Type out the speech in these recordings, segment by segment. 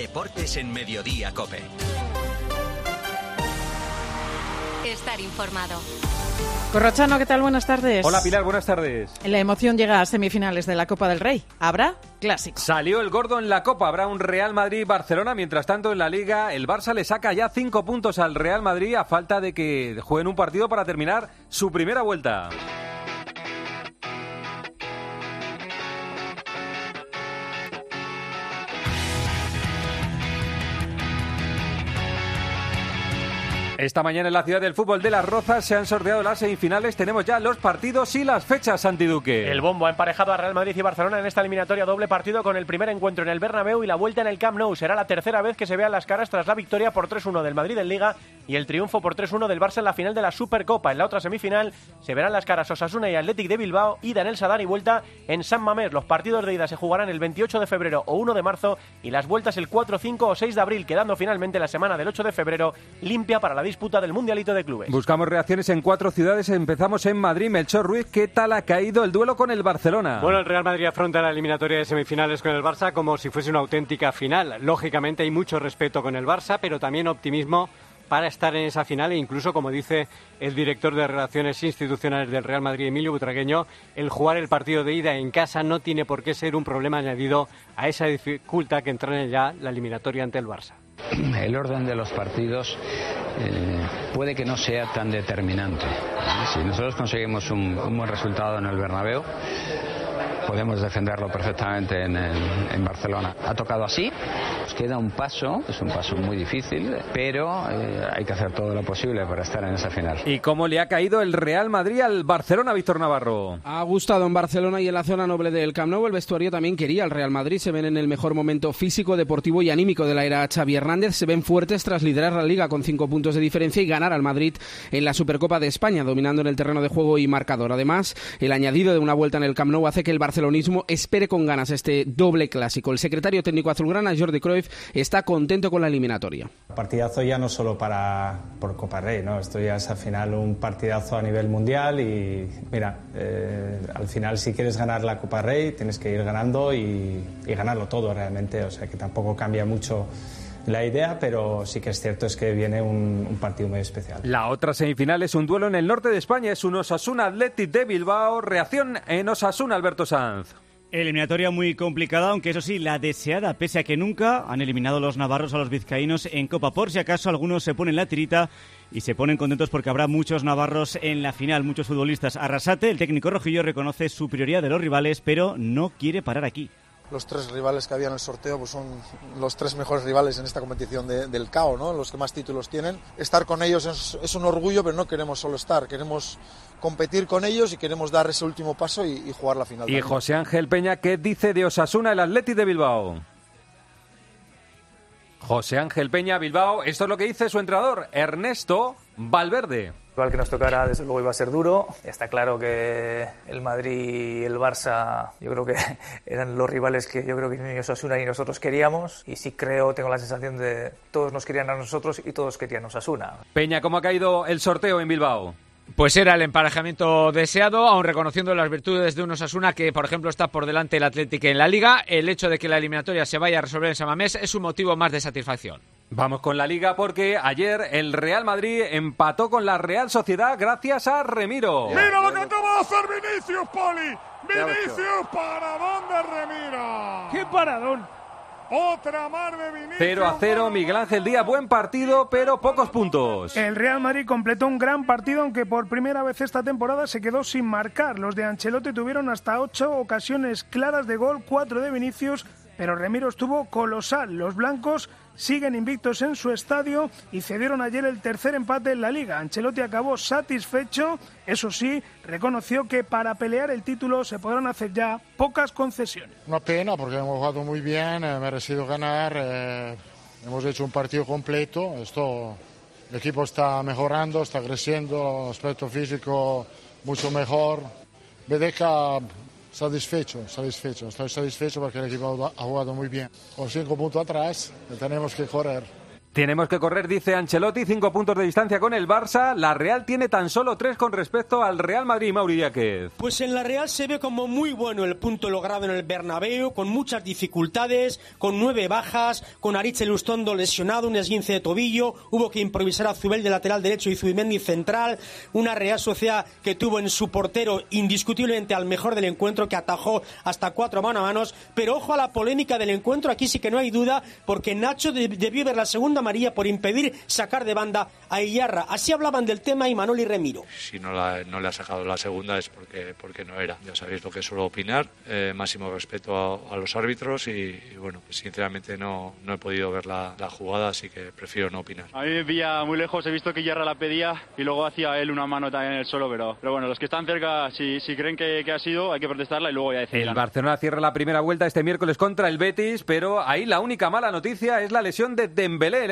Deportes en Mediodía Cope. Estar informado. Corrochano, ¿qué tal? Buenas tardes. Hola Pilar, buenas tardes. La emoción llega a semifinales de la Copa del Rey. ¿Habrá? Clásico. Salió el gordo en la Copa, habrá un Real Madrid-Barcelona. Mientras tanto, en la Liga, el Barça le saca ya cinco puntos al Real Madrid a falta de que jueguen un partido para terminar su primera vuelta. Esta mañana en la ciudad del fútbol de Las Rozas se han sorteado las semifinales. Tenemos ya los partidos y las fechas, Santiduque. El bombo ha emparejado a Real Madrid y Barcelona en esta eliminatoria doble partido con el primer encuentro en el Bernabéu y la vuelta en el Camp Nou. Será la tercera vez que se vean las caras tras la victoria por 3-1 del Madrid en Liga y el triunfo por 3-1 del Barça en la final de la Supercopa. En la otra semifinal se verán las caras Osasuna y Athletic de Bilbao, y en el Sadar y vuelta en San Mamés. Los partidos de ida se jugarán el 28 de febrero o 1 de marzo y las vueltas el 4, 5 o 6 de abril, quedando finalmente la semana del 8 de febrero limpia para la disputa del Mundialito de Clubes. Buscamos reacciones en cuatro ciudades. Empezamos en Madrid. Melchor Ruiz, ¿qué tal ha caído el duelo con el Barcelona? Bueno, el Real Madrid afronta la eliminatoria de semifinales con el Barça como si fuese una auténtica final. Lógicamente hay mucho respeto con el Barça, pero también optimismo para estar en esa final e incluso, como dice el director de Relaciones Institucionales del Real Madrid, Emilio Butragueño, el jugar el partido de ida en casa no tiene por qué ser un problema añadido a esa dificultad que entra ya la eliminatoria ante el Barça. El orden de los partidos eh, puede que no sea tan determinante. Si nosotros conseguimos un, un buen resultado en el Bernabéu, podemos defenderlo perfectamente en, en, Barcelona. Ha tocado así, nos queda un paso, es un paso muy difícil, pero eh, hay que hacer todo lo posible para estar en esa final. ¿Y cómo le ha caído el Real Madrid al Barcelona, Víctor Navarro? Ha gustado en Barcelona y en la zona noble del Camp Nou. El vestuario también quería al Real Madrid. Se ven en el mejor momento físico, deportivo y anímico de la era Xavi Hernández. Se ven fuertes tras liderar la Liga con cinco puntos de diferencia y ganar al Madrid en la Supercopa de España, dominando en el terreno de juego y marcador. Además, el añadido de una vuelta en el Camp Nou hace que el barcelonismo espere con ganas este doble clásico. El secretario técnico azulgrana, Jordi Cruyff, está contento con la eliminatoria. Partidazo ya no solo para por Copa Rey, ¿no? Esto ya es al final un partidazo a nivel mundial y mira, eh, al final si quieres ganar la Copa Rey tienes que ir ganando y, y ganarlo todo realmente, o sea que tampoco cambia mucho la idea, pero sí que es cierto es que viene un, un, partido muy especial. La otra semifinal es un duelo en el norte de España, es un Osasuna Athletic de Bilbao, reacción en Osasuna Alberto Sanz. Eliminatoria muy complicada, aunque eso sí, la deseada, pese a que nunca han eliminado los navarros a los vizcaínos en Copa. Por si acaso algunos se ponen la tirita y se ponen contentos porque habrá muchos navarros en la final, muchos futbolistas. Arrasate, el técnico rojillo, reconoce su prioridad de los rivales, pero no quiere parar aquí los tres rivales que había en el sorteo pues son los tres mejores rivales en esta competición de, del CAO, ¿no? los que más títulos tienen. Estar con ellos es, es, un orgullo, pero no queremos solo estar, queremos competir con ellos y queremos dar ese último paso y, y jugar la final. Y también. José Ángel Peña, ¿qué dice de Osasuna el Atleti de Bilbao? José Ángel Peña, Bilbao, esto es lo que dice su entrenador, Ernesto Valverde. Igual que nos tocara, desde luego iba a ser duro. Está claro que el Madrid y el Barça, yo creo que eran los rivales que yo creo que ni Osasuna ni nosotros queríamos. Y sí creo, tengo la sensación de todos nos querían a nosotros y todos querían a Osasuna. Peña, ¿cómo ha caído el sorteo en Bilbao? Pues era el emparejamiento deseado, aun reconociendo las virtudes de un Osasuna que, por ejemplo, está por delante del Atlético en la Liga. El hecho de que la eliminatoria se vaya a resolver en Samamés es un motivo más de satisfacción. Vamos con la Liga porque ayer el Real Madrid empató con la Real Sociedad gracias a Remiro. ¡Mira lo que acaba de hacer Vinicius, Poli! ¡Vinicius, paradón de Remiro! ¡Qué paradón! Otra mar de Vinicius. 0 a 0, Miguel Ángel Díaz, buen partido, pero pocos puntos. El Real Madrid completó un gran partido, aunque por primera vez esta temporada se quedó sin marcar. Los de Ancelotti tuvieron hasta ocho ocasiones claras de gol, cuatro de Vinicius, pero Remiro estuvo colosal. Los blancos siguen invictos en su estadio y cedieron ayer el tercer empate en la liga. Ancelotti acabó satisfecho, eso sí, reconoció que para pelear el título se podrán hacer ya pocas concesiones. Una pena porque hemos jugado muy bien, eh, merecido ganar, eh, hemos hecho un partido completo, esto, el equipo está mejorando, está creciendo, aspecto físico mucho mejor. Bedeca satisfecho, satisfecho. Estoy satisfecho porque el equipo ha jugado muy bien. Con cinco puntos atrás tenemos que correr. Tenemos que correr, dice Ancelotti, cinco puntos de distancia con el Barça. La Real tiene tan solo tres con respecto al Real Madrid, Mauri Díaz. Pues en la Real se ve como muy bueno el punto logrado en el Bernabéu, con muchas dificultades, con nueve bajas, con Aritz Elustondo lesionado, un esguince de tobillo, hubo que improvisar a Zubel de lateral derecho y Zubimendi central, una Real Sociedad que tuvo en su portero indiscutiblemente al mejor del encuentro, que atajó hasta cuatro mano a manos, pero ojo a la polémica del encuentro, aquí sí que no hay duda, porque Nacho debió ver la segunda María por impedir sacar de banda a Iyarra. Así hablaban del tema y Manoli Remiro. Si no, no le ha sacado la segunda es porque, porque no era. Ya sabéis lo que suelo opinar. Eh, máximo respeto a, los árbitros y, bueno, pues sinceramente no, no he podido ver la, jugada, así que prefiero no opinar. A mí me pilla muy lejos, he visto que Iyarra la pedía y luego hacía él una mano también en el suelo, pero, pero bueno, los que están cerca, si, si creen que, que ha sido, hay que protestarla y luego ya decir. El Barcelona cierra la primera vuelta este miércoles contra el Betis, pero ahí la única mala noticia es la lesión de Dembélé,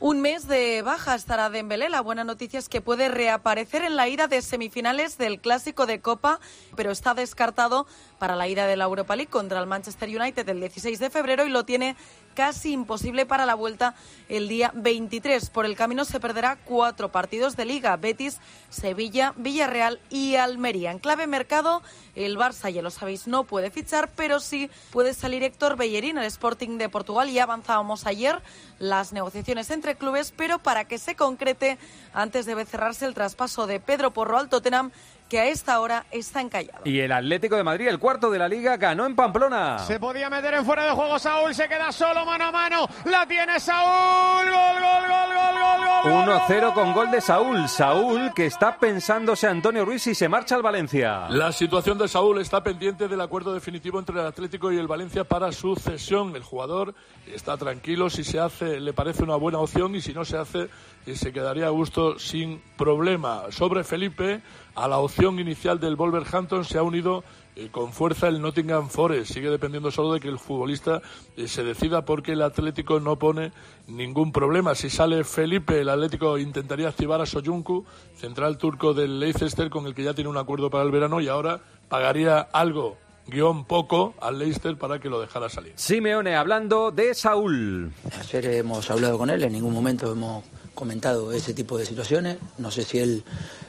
Un mes de baja estará Dembélé. La buena noticia es que puede reaparecer en la ida de semifinales del Clásico de Copa, pero está descartado para la ida de la Europa League contra el Manchester United el 16 de febrero y lo tiene casi imposible para la vuelta el día 23. Por el camino se perderá cuatro partidos de liga, Betis, Sevilla, Villarreal y Almería. En clave mercado, el Barça, ya lo sabéis, no puede fichar, pero sí puede salir Héctor Bellerín, el Sporting de Portugal. Ya avanzábamos ayer las negociaciones entre clubes, pero para que se concrete, antes debe cerrarse el traspaso de Pedro Porro al Tottenham que a esta hora está encallado. Y el Atlético de Madrid, el cuarto de la liga, ganó en Pamplona. Se podía meter en fuera de juego Saúl, se queda solo mano a mano. La tiene Saúl. Gol, gol, gol, gol, gol, gol. 1-0 con gol de Saúl. Saúl que está pensándose Antonio Ruiz y se marcha al Valencia. La situación de Saúl está pendiente del acuerdo definitivo entre el Atlético y el Valencia para su cesión. El jugador está tranquilo si se hace, le parece una buena opción y si no se hace, eh, se quedaría a gusto sin problema. Sobre Felipe a la opción inicial del Wolverhampton se ha unido eh, con fuerza el Nottingham Forest. Sigue dependiendo solo de que el futbolista eh, se decida porque el Atlético no pone ningún problema. Si sale Felipe, el Atlético intentaría activar a Soyuncu, central turco del Leicester, con el que ya tiene un acuerdo para el verano y ahora pagaría algo guion poco al Leicester para que lo dejara salir. Simeone hablando de Saúl. Ayer hemos hablado con él, en ningún momento hemos comentado ese tipo de situaciones. No sé si él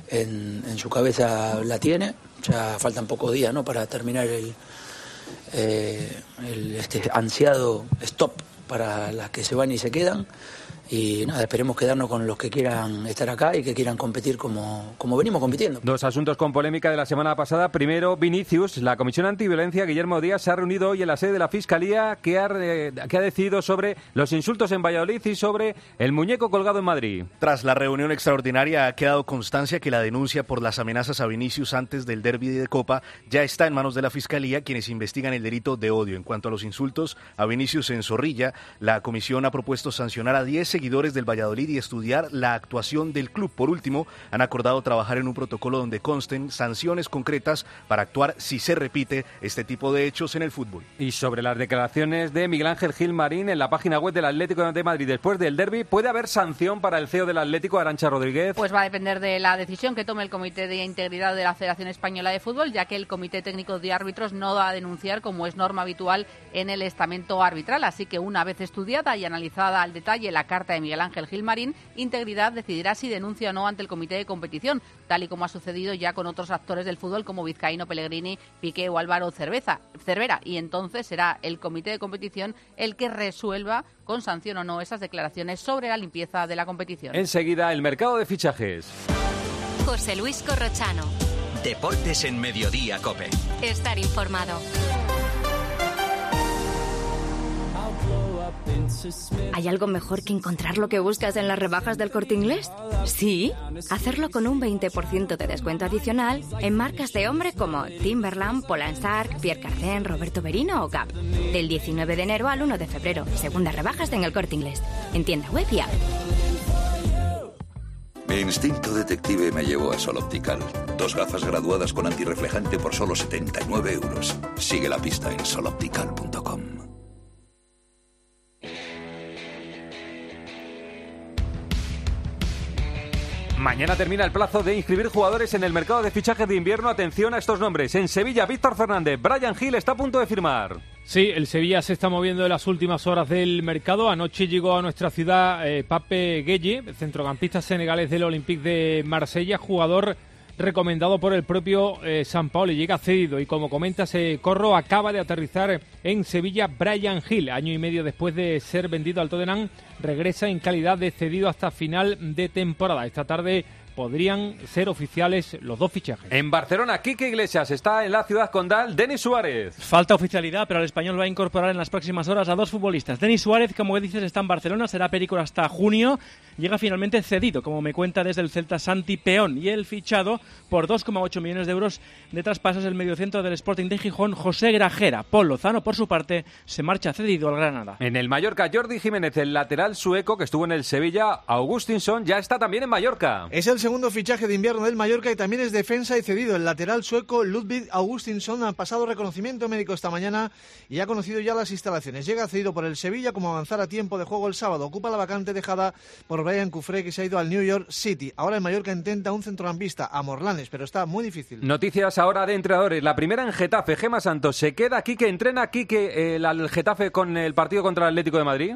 en, su cabeza la tiene. Ya faltan pocos días ¿no? para terminar el, eh, el este ansiado stop para las que se van y se quedan y nada, esperemos quedarnos con los que quieran estar acá y que quieran competir como, como venimos compitiendo. Dos asuntos con polémica de la semana pasada. Primero, Vinicius. La Comisión Antiviolencia, Guillermo Díaz, se ha reunido hoy en la sede de la Fiscalía que ha, que ha decidido sobre los insultos en Valladolid y sobre el muñeco colgado en Madrid. Tras la reunión extraordinaria ha quedado constancia que la denuncia por las amenazas a Vinicius antes del derby de Copa ya está en manos de la Fiscalía, quienes investigan el delito de odio. En cuanto a los insultos a Vinicius en Zorrilla, la comisión ha propuesto sancionar a 10 seguidores del Valladolid y estudiar la actuación del club. Por último, han acordado trabajar en un protocolo donde consten sanciones concretas para actuar si se repite este tipo de hechos en el fútbol. Y sobre las declaraciones de Miguel Ángel Gil Marín en la página web del Atlético de Madrid después del derby, ¿puede haber sanción para el CEO del Atlético, Arancha Rodríguez? Pues va a depender de la decisión que tome el Comité de Integridad de la Federación Española de Fútbol, ya que el Comité Técnico de Árbitros no va a denunciar como es norma habitual en el estamento arbitral. Así que una vez estudiada y analizada al detalle la carta de Miguel Ángel Gilmarín, Integridad decidirá si denuncia o no ante el comité de competición, tal y como ha sucedido ya con otros actores del fútbol como Vizcaíno, Pellegrini, Piqué o Álvaro Cerveza, Cervera. Y entonces será el comité de competición el que resuelva con sanción o no esas declaraciones sobre la limpieza de la competición. Enseguida, el mercado de fichajes. José Luis Corrochano. Deportes en Mediodía, Cope. Estar informado. ¿Hay algo mejor que encontrar lo que buscas en las rebajas del corte inglés? Sí, hacerlo con un 20% de descuento adicional en marcas de hombre como Timberland, Polanstar, Pierre Cardin, Roberto Berino o Gap. Del 19 de enero al 1 de febrero, segundas rebajas en el corte inglés. En tienda web y. Mi instinto detective me llevó a Sol Optical. Dos gafas graduadas con antirreflejante por solo 79 euros. Sigue la pista en soloptical.com. Mañana termina el plazo de inscribir jugadores en el mercado de fichajes de invierno. Atención a estos nombres. En Sevilla, Víctor Fernández. Brian Hill está a punto de firmar. Sí, el Sevilla se está moviendo en las últimas horas del mercado. Anoche llegó a nuestra ciudad eh, Pape Gueye, centrocampista senegalés del Olympique de Marsella, jugador recomendado por el propio eh, San Paulo y llega cedido. Y como comenta ese corro, acaba de aterrizar en Sevilla Brian Hill, año y medio después de ser vendido al Tottenham, regresa en calidad de cedido hasta final de temporada. Esta tarde podrían ser oficiales los dos fichajes. En Barcelona, Quique Iglesias está en la ciudad condal, Denis Suárez. Falta oficialidad, pero el español va a incorporar en las próximas horas a dos futbolistas. Denis Suárez, como dices, está en Barcelona, será perico hasta junio. Llega finalmente cedido, como me cuenta desde el Celta Santi Peón, y el fichado por 2,8 millones de euros de traspasos el mediocentro del Sporting de Gijón, José Grajera. Paul Lozano, por su parte, se marcha cedido al Granada. En el Mallorca, Jordi Jiménez, el lateral sueco que estuvo en el Sevilla, Augustinson, ya está también en Mallorca. Es el segundo fichaje de invierno del Mallorca y también es defensa y cedido. El lateral sueco Ludwig Augustinsson ha pasado reconocimiento médico esta mañana y ha conocido ya las instalaciones. Llega cedido por el Sevilla como avanzar a tiempo de juego el sábado. Ocupa la vacante dejada por Brian Cufré que se ha ido al New York City. Ahora el Mallorca intenta un centrocampista a Morlanes, pero está muy difícil. Noticias ahora de entrenadores. La primera en Getafe, Gema Santos. ¿Se queda aquí que entrena aquí que el Getafe con el partido contra el Atlético de Madrid?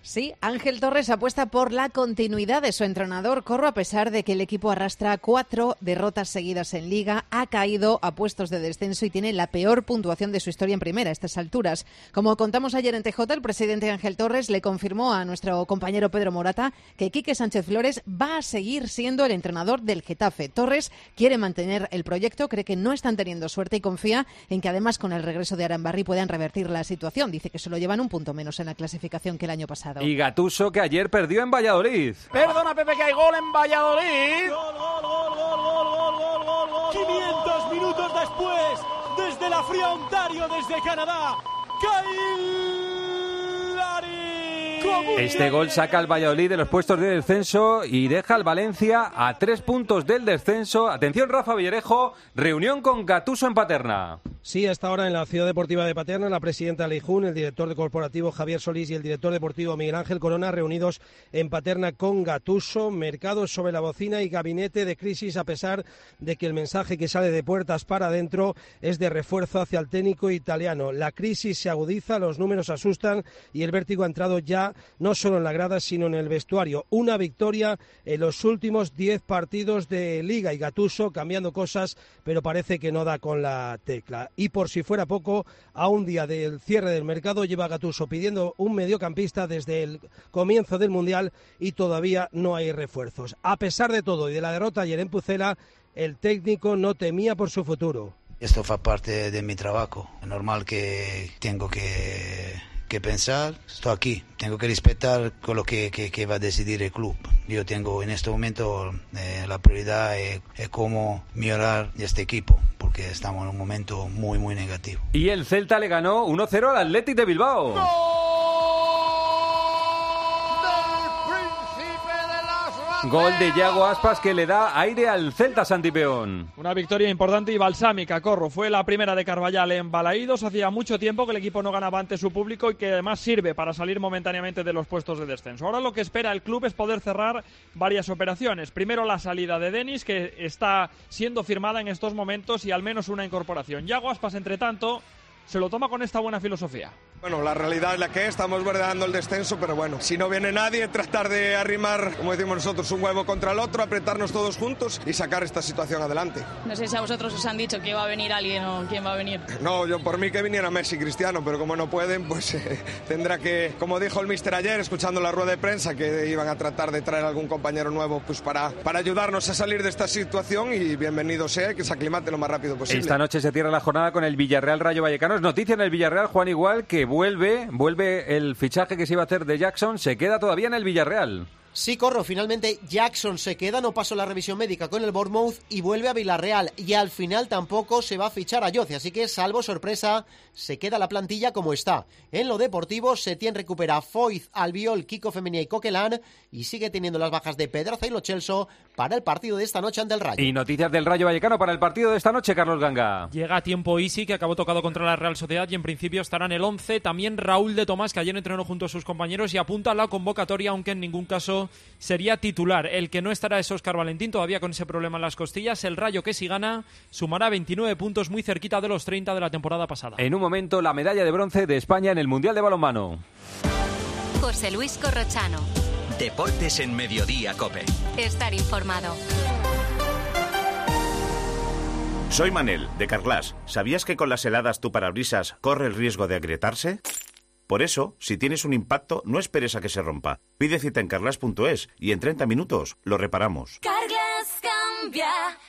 Sí, Ángel Torres apuesta por la continuidad de su entrenador Corro a pesar de que el equipo arrastra cuatro derrotas seguidas en liga, ha caído a puestos de descenso y tiene la peor puntuación de su historia en primera a estas alturas. Como contamos ayer en TJ, el presidente Ángel Torres le confirmó a nuestro compañero Pedro Morata que Quique Sánchez Flores va a seguir siendo el entrenador del Getafe. Torres quiere mantener el proyecto, cree que no están teniendo suerte y confía en que además con el regreso de Arambarri puedan revertir la situación. Dice que solo llevan un punto menos en la clasificación que el año pasado. Y Gatuso que ayer perdió en Valladolid. Perdona Pepe que hay gol en Valladolid. Gol, gol, gol, gol, gol, gol, gol, gol. 500 minutos después, desde la fría Ontario, desde Canadá, Este gol saca al Valladolid de los puestos de descenso y deja al Valencia a tres puntos del descenso. Atención, Rafa Villarejo, reunión con Gatuso en Paterna. Sí, hasta ahora en la Ciudad Deportiva de Paterna, la presidenta Leijún, el director de corporativo Javier Solís y el director deportivo Miguel Ángel Corona reunidos en Paterna con Gatuso, mercados sobre la bocina y gabinete de crisis, a pesar de que el mensaje que sale de puertas para adentro es de refuerzo hacia el técnico italiano. La crisis se agudiza, los números asustan y el vértigo ha entrado ya no solo en la grada, sino en el vestuario. Una victoria en los últimos diez partidos de Liga y Gatuso cambiando cosas, pero parece que no da con la tecla y por si fuera poco, a un día del cierre del mercado lleva Gatuso pidiendo un mediocampista desde el comienzo del Mundial y todavía no hay refuerzos. A pesar de todo y de la derrota ayer en Pucela, el técnico no temía por su futuro. Esto fa parte de mi trabajo. Es normal que tengo que que pensar, estoy aquí. Tengo que respetar con lo que, que, va a decidir el club. Yo tengo en este momento eh, la prioridad es, cómo mejorar este equipo, porque estamos en un momento muy, muy negativo. Y el Celta le ganó 1-0 al Athletic de Bilbao. Gol de Yago Aspas que le da aire al Celta Santipeón. Una victoria importante y balsámica, Corro. Fue la primera de Carvallal en Balaídos. Hacía mucho tiempo que el equipo no ganaba ante su público y que además sirve para salir momentáneamente de los puestos de descenso. Ahora lo que espera el club es poder cerrar varias operaciones. Primero la salida de Denis, que está siendo firmada en estos momentos, y al menos una incorporación. Yago Aspas, entre tanto, se lo toma con esta buena filosofía. Bueno, la realidad es la que es, estamos bordeando el descenso, pero bueno, si no viene nadie, tratar de arrimar, como decimos nosotros, un huevo contra el otro, apretarnos todos juntos y sacar esta situación adelante. No sé si a vosotros os han dicho que va a venir alguien o quién va a venir. No, yo por mí que viniera Messi Cristiano, pero como no pueden, pues eh, tendrá que, como dijo el mister ayer, escuchando la rueda de prensa, que iban a tratar de traer algún compañero nuevo pues para, para ayudarnos a salir de esta situación y bienvenido sea que se aclimate lo más rápido posible. Esta noche se cierra la jornada con el Villarreal Rayo Vallecano. Es noticia en el Villarreal, Juan Igual, que vuelve, vuelve el fichaje que se iba a hacer de Jackson, se queda todavía en el Villarreal. Sí, corro. Finalmente Jackson se queda, no pasó la revisión médica con el Bournemouth y vuelve a Villarreal. Y al final tampoco se va a fichar a Yoce, así que salvo sorpresa, se queda la plantilla como está. En lo deportivo, Setién recupera Foyz, Albiol, Kiko Femenia y Coquelin y sigue teniendo las bajas de Pedraza y Lo Chelso para el partido de esta noche ante el Rayo. Y noticias del Rayo Vallecano para el partido de esta noche, Carlos Ganga. Llega a tiempo Easy, que acabó tocado contra la Real Sociedad y en principio estará en el 11. También Raúl de Tomás, que ayer entrenó junto a sus compañeros y apunta a la convocatoria, aunque en ningún caso sería titular. El que no estará es Óscar Valentín, todavía con ese problema en las costillas. El Rayo que si gana sumará 29 puntos muy cerquita de los 30 de la temporada pasada. En un momento, la medalla de bronce de España en el Mundial de Balonmano. José Luis Corrochano. Deportes en Mediodía, Cope. Estar informado. Soy Manel, de Carglass. ¿Sabías que con las heladas tu parabrisas corre el riesgo de agrietarse? Por eso, si tienes un impacto, no esperes a que se rompa. Pide cita en carglass.es y en 30 minutos lo reparamos. Cambia,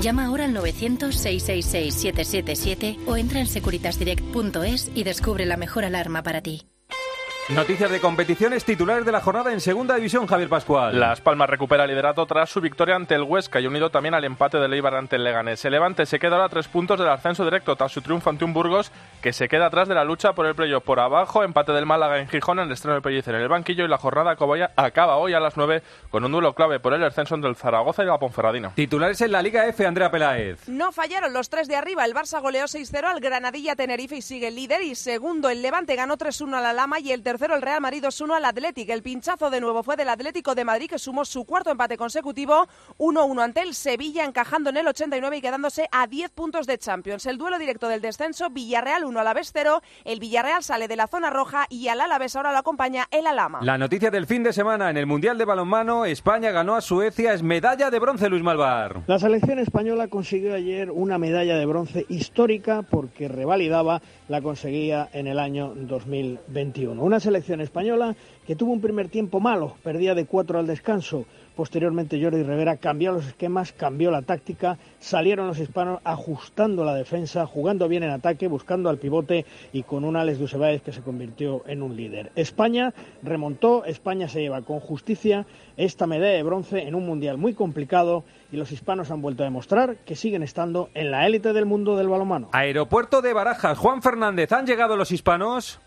Llama ahora al 900-666-777 o entra en securitasdirect.es y descubre la mejor alarma para ti. Noticias de competiciones titulares de la jornada en segunda división, Javier Pascual. Las Palmas recupera liderato tras su victoria ante el Huesca y unido también al empate del Eibar ante el Leganés. El Levante se queda ahora a tres puntos del ascenso directo tras su triunfo ante un Burgos que se queda atrás de la lucha por el playoff por abajo. Empate del Málaga en Gijón en el estreno de Pellicer en el banquillo y la jornada acaba hoy a las 9 con un duelo clave por el ascenso entre el Zaragoza y la Ponferradina. Titulares en la Liga F, Andrea Peláez. No fallaron los tres de arriba. El Barça goleó 6-0 al Granadilla Tenerife y sigue el líder. Y segundo, el Levante ganó 3-1 a la Lama y el tercero, el Real Madrid 2-1 al Atlético. El pinchazo de nuevo fue del Atlético de Madrid que sumó su cuarto empate consecutivo 1-1 ante el Sevilla encajando en el 89 y quedándose a 10 puntos de Champions. El duelo directo del descenso Villarreal 1 Alavés 0. El Villarreal sale de la zona roja y al Alavés ahora lo acompaña el Alama. La noticia del fin de semana en el Mundial de Balonmano, España ganó a Suecia, es medalla de bronce Luis Malvar. La selección española consiguió ayer una medalla de bronce histórica porque revalidaba la conseguía en el año 2021. Una selección española que tuvo un primer tiempo malo, perdía de cuatro al descanso. Posteriormente Jordi Rivera cambió los esquemas, cambió la táctica, salieron los hispanos ajustando la defensa, jugando bien en ataque, buscando al pivote y con un Alex Dusebáez que se convirtió en un líder. España remontó, España se lleva con justicia esta medalla de bronce en un mundial muy complicado y los hispanos han vuelto a demostrar que siguen estando en la élite del mundo del balonmano. Aeropuerto de Barajas, Juan Fernández, ¿han llegado los hispanos?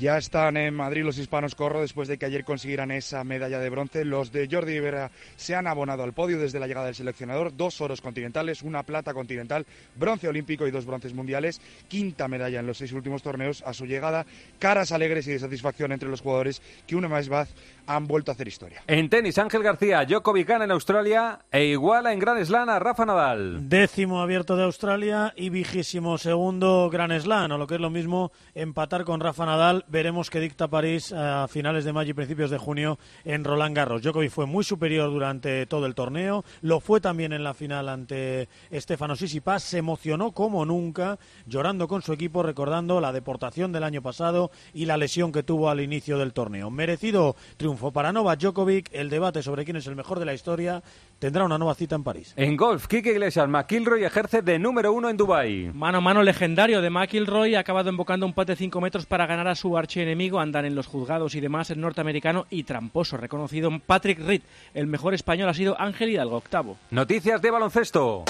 Ya están en Madrid los hispanos corro después de que ayer consiguieran esa medalla de bronce. Los de Jordi Rivera se han abonado al podio desde la llegada del seleccionador. Dos oros continentales, una plata continental, bronce olímpico y dos bronces mundiales. Quinta medalla en los seis últimos torneos. A su llegada, caras alegres y de satisfacción entre los jugadores que una más vez han vuelto a hacer historia. En tenis, Ángel García, Djokovic gana en Australia e iguala en Gran Slam a Rafa Nadal. Décimo abierto de Australia y vigésimo segundo Gran Slam, o lo que es lo mismo, empatar con Rafa Nadal. Veremos qué dicta París a finales de mayo y principios de junio en Roland Garros. Djokovic fue muy superior durante todo el torneo, lo fue también en la final ante Stefano Sisipas, se emocionó como nunca, llorando con su equipo, recordando la deportación del año pasado y la lesión que tuvo al inicio del torneo. Merecido triunfo para Novak Djokovic. El debate sobre quién es el mejor de la historia tendrá una nueva cita en París. En golf, Kike Iglesias, McIlroy ejerce de número uno en Dubái. Mano a mano legendario de McIlroy ha acabado invocando un pate de 5 metros para ganar a su archienemigo. Andan en los juzgados y demás el norteamericano y tramposo reconocido Patrick Reed. El mejor español ha sido Ángel Hidalgo, octavo. Noticias de baloncesto.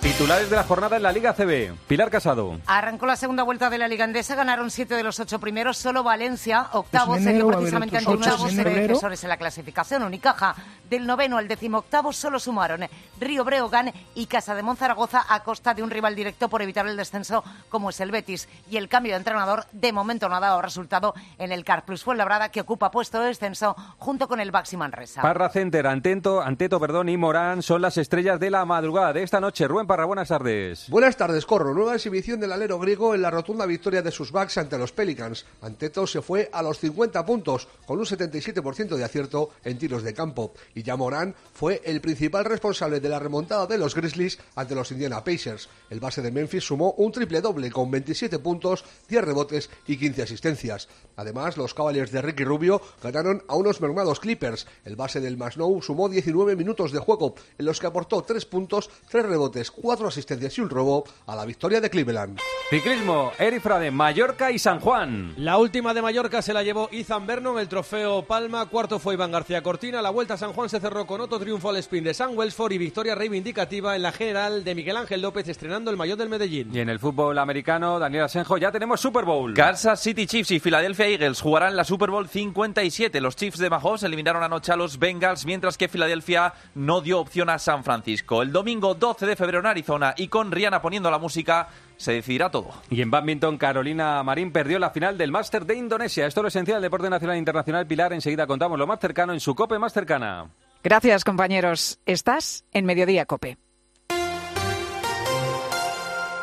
Titulares de la jornada en la Liga CB. Pilar Casado. Arrancó la segunda vuelta de la Liga Endesa, ganaron siete de los ocho primeros, solo Valencia, octavo, se dio precisamente ante octavo, se defensores en la clasificación. Unicaja, del noveno al decimoctavo, solo sumaron Río Breogán y Casa de Monzaragoza a costa de un rival directo por evitar el descenso, como es el Betis. Y el cambio de entrenador, de momento no ha dado resultado en el Car Plus Fuenlabrada, que ocupa puesto de descenso junto con el Baxi Manresa. Parra Center, Antento, Anteto perdón, y Morán son las estrellas de la madrugada de esta noche. Rubén Parra, buenas tardes. Buenas tardes, Corro. Nueva exhibición del alero griego en la rotunda victoria de sus backs ante los Pelicans. Anteto se fue a los 50 puntos, con un 77% de acierto en tiros de campo. Y ya Morán fue el principal responsable de la remontada de los Grizzlies ante los Indiana Pacers. El base de Memphis sumó un triple doble con 27 puntos, 10 rebotes y 15 asistencias. Además, los Cavaliers de Ricky Rubio ganaron a unos mermados Clippers. El base del Masnou sumó 19 minutos de juego, en los que aportó 3 puntos, 3 rebotes, cuatro asistencias y un robo a la victoria de Cleveland. Ciclismo, Erifra de Mallorca y San Juan. La última de Mallorca se la llevó Izan Vernon, el trofeo Palma, cuarto fue Iván García Cortina, la Vuelta a San Juan se cerró con otro triunfo al sprint de San Welsford y victoria reivindicativa en la general de Miguel Ángel López estrenando el mayor del Medellín. Y en el fútbol americano, Daniel Asenjo, ya tenemos Super Bowl. Kansas City Chiefs y Philadelphia Eagles jugarán la Super Bowl 57. Los Chiefs de Mahomes eliminaron anoche a los Bengals, mientras que Filadelfia no dio opción a San Francisco. El domingo 12 de febrero Arizona y con Rihanna poniendo la música, se decidirá todo. Y en badminton, Carolina Marín perdió la final del Máster de Indonesia. Esto es lo esencial del deporte nacional e internacional. Pilar, enseguida contamos lo más cercano en su COPE más cercana. Gracias, compañeros. Estás en Mediodía COPE.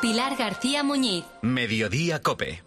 Pilar García Muñiz. Mediodía Cope.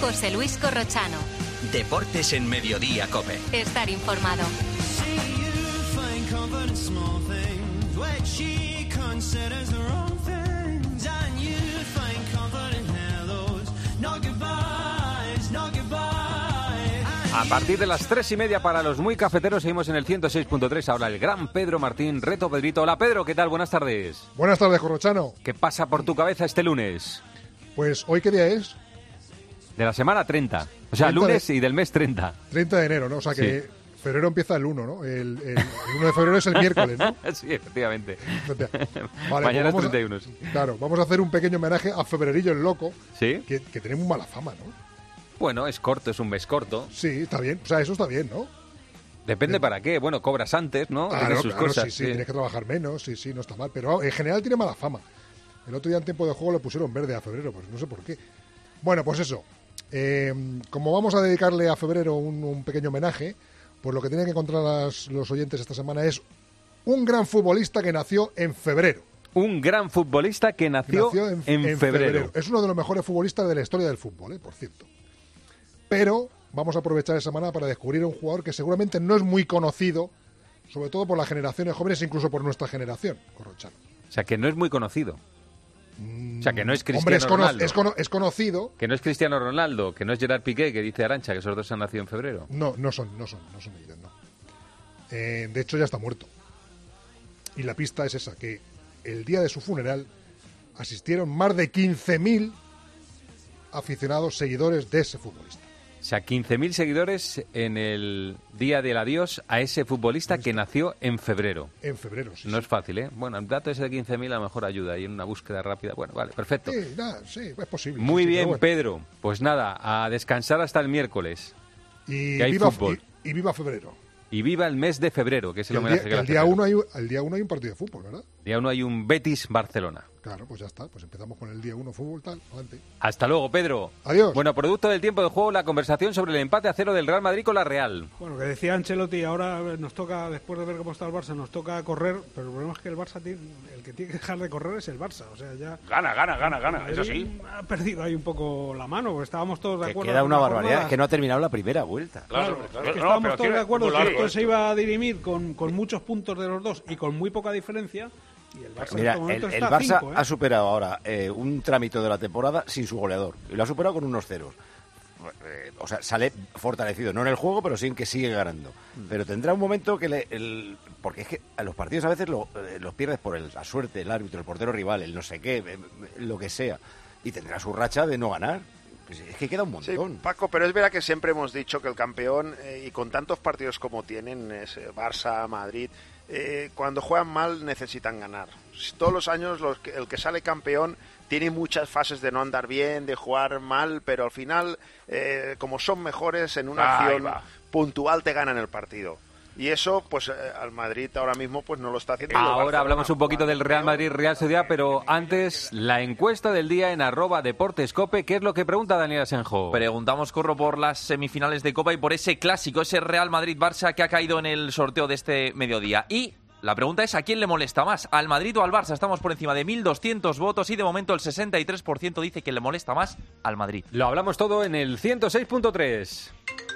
José Luis Corrochano. Deportes en Mediodía Cope. Estar informado. A partir de las tres y media para los muy cafeteros seguimos en el 106.3. Ahora el gran Pedro Martín, Reto Pedrito. Hola Pedro, ¿qué tal? Buenas tardes. Buenas tardes, Corrochano. ¿Qué pasa por tu cabeza este lunes? Pues hoy qué día es? De la semana 30. O sea, 30 lunes de- y del mes 30. 30 de enero, ¿no? O sea que Sí. febrero empieza el 1, ¿no? El, el- el 1 de febrero es el miércoles, ¿no? sí, efectivamente. Vale, Mañana es pues vamos a- 31. sí. Claro, vamos a hacer un pequeño homenaje a Febrerillo el Loco, ¿Sí? que, que tiene muy mala fama, ¿no? Bueno, es corto, es un mes corto. Sí, está bien. O sea, eso está bien, ¿no? Depende para qué. Bueno, cobras antes, ¿no? Claro, Tienes sus claro, cosas. sí, sí, tienes que trabajar menos, sí, sí, no está mal. Pero en general tiene mala fama. El otro día en tiempo de juego le pusieron verde a febrero, pues no sé por qué. Bueno, pues eso. Eh, como vamos a dedicarle a febrero un, un pequeño homenaje, pues lo que tienen que encontrar las- los oyentes esta semana es un gran futbolista que nació en febrero. Un gran futbolista que nació, Nació en, en febrero. Es uno de los mejores futbolistas de la historia del fútbol, ¿eh? por cierto. Pero vamos a aprovechar esa semana para descubrir a un jugador que seguramente no es muy conocido, sobre todo por las generaciones jóvenes, incluso por nuestra generación, Corrochano. O sea, que no es muy conocido. O sea, que no es Cristiano Hombre, es, cono- Ronaldo. es cono- es conocido. Que no es Cristiano Ronaldo, que no es Gerard Piqué, que dice Arancha, que esos dos han nacido en febrero. No, no son, no son, no son ellos, no. Eh, de hecho, ya está muerto. Y la pista es esa, que el día de su funeral asistieron más de 15.000 aficionados, seguidores de ese futbolista. O sea, 15.000 seguidores en el día del adiós a ese futbolista que nació en febrero. En febrero, sí. No es fácil, ¿eh? Bueno, el dato ese de 15.000 a lo mejor ayuda y en una búsqueda rápida. Bueno, vale, perfecto. Sí, nada, sí, es posible. Muy sí, bien, bueno. Pedro. Pues nada, a descansar hasta el miércoles. Y que hay viva, fútbol. y- y viva febrero. Y viva el mes de febrero, que es el, el homenaje día, que el día uno hay, el día uno hay un partido de fútbol, ¿verdad? Día uno hay un Betis-Barcelona. Claro, pues ya está. Pues empezamos con el día uno fútbol, tal, adelante. Hasta luego, Pedro. Adiós. Bueno, producto del tiempo de juego, la conversación sobre el empate a cero del Real Madrid con la Real. Bueno, que decía Ancelotti, ahora nos toca, después de ver cómo está el Barça, nos toca correr, pero el problema es que el Barça tiene, el que tiene que dejar de correr es el Barça. O sea, ya Gana, gana, gana, gana, eso sí. ha perdido ahí un poco la mano, porque estábamos todos de Que acuerdo. queda una la barbaridad, es que no ha terminado la primera vuelta. Claro, es que estábamos todos de acuerdo que esto se iba a dirimir con, con muchos puntos de los dos y con muy poca diferencia. Y el Barça Mira, en este el, momento el está a Barça cinco, ¿eh? ha superado ahora eh, un trámite de la temporada sin su goleador. Y lo ha superado con unos ceros. Eh, o sea, sale fortalecido, no en el juego, pero sí en que sigue ganando. Mm. Pero tendrá un momento que le... el- porque es que a los partidos a veces lo- eh, los pierdes por el- la suerte, el árbitro, el portero rival, el no sé qué, eh, lo que sea. Y tendrá su racha de no ganar. Pues es que queda un Sí, montón. Paco, pero es verdad que siempre hemos dicho que el campeón, eh, y con tantos partidos como tienen, es, Barça, Madrid, eh, cuando juegan mal necesitan ganar. Todos los años los que- el que sale campeón tiene muchas fases de no andar bien, de jugar mal, pero al final, eh, como son mejores en una Ahí acción puntual, te ganan el partido. Y eso pues eh, al Madrid ahora mismo pues no lo está haciendo. Ahora hablamos un poquito del Real Madrid Real Sociedad, pero antes la encuesta del día en arroba deportescope, ¿qué es lo que pregunta Daniel Asenjo? Preguntamos, corro por las semifinales de Copa y por ese clásico, ese Real Madrid-Barça que ha caído en el sorteo de este mediodía. Y la pregunta es, ¿a quién le molesta más? ¿Al Madrid o al Barça? Estamos por encima de 1.200 votos y de momento el 63% dice que le molesta más al Madrid. Lo hablamos todo en el 106.3.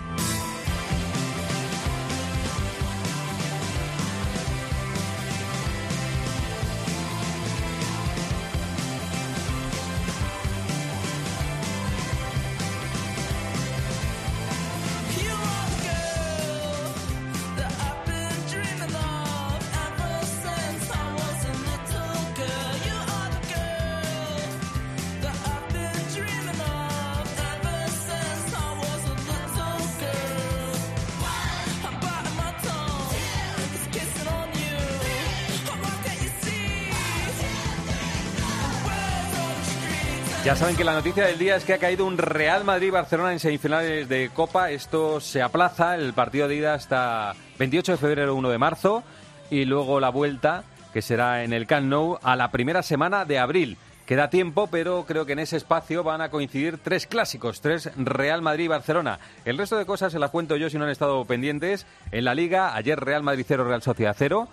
Ya saben que la noticia del día es que ha caído un Real Madrid-Barcelona en semifinales de Copa. Esto se aplaza, el partido de ida hasta 28 de febrero, 1 de marzo, y luego la vuelta, que será en el Camp Nou, a la primera semana de abril. Queda tiempo, pero creo que en ese espacio van a coincidir tres clásicos, tres Real Madrid y Barcelona. El resto de cosas se las cuento yo si no han estado pendientes. En la Liga, ayer Real Madrid 0, Real Sociedad 0,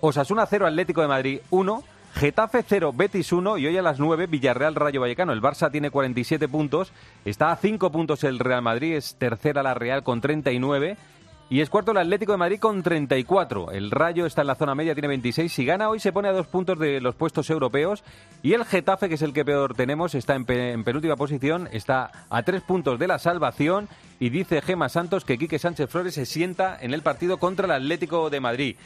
Osasuna 0, Atlético de Madrid 1, Getafe 0, Betis 1 y hoy a las 9 Villarreal Rayo Vallecano. El Barça tiene 47 puntos, está a 5 puntos el Real Madrid, es tercera la Real con 39 y es cuarto el Atlético de Madrid con 34. El Rayo está en la zona media, tiene 26. Si gana hoy se pone a dos puntos de los puestos europeos y el Getafe, que es el que peor tenemos, está en, en penúltima posición, está a tres puntos de la salvación y dice Gema Santos que Quique Sánchez Flores se sienta en el partido contra el Atlético de Madrid.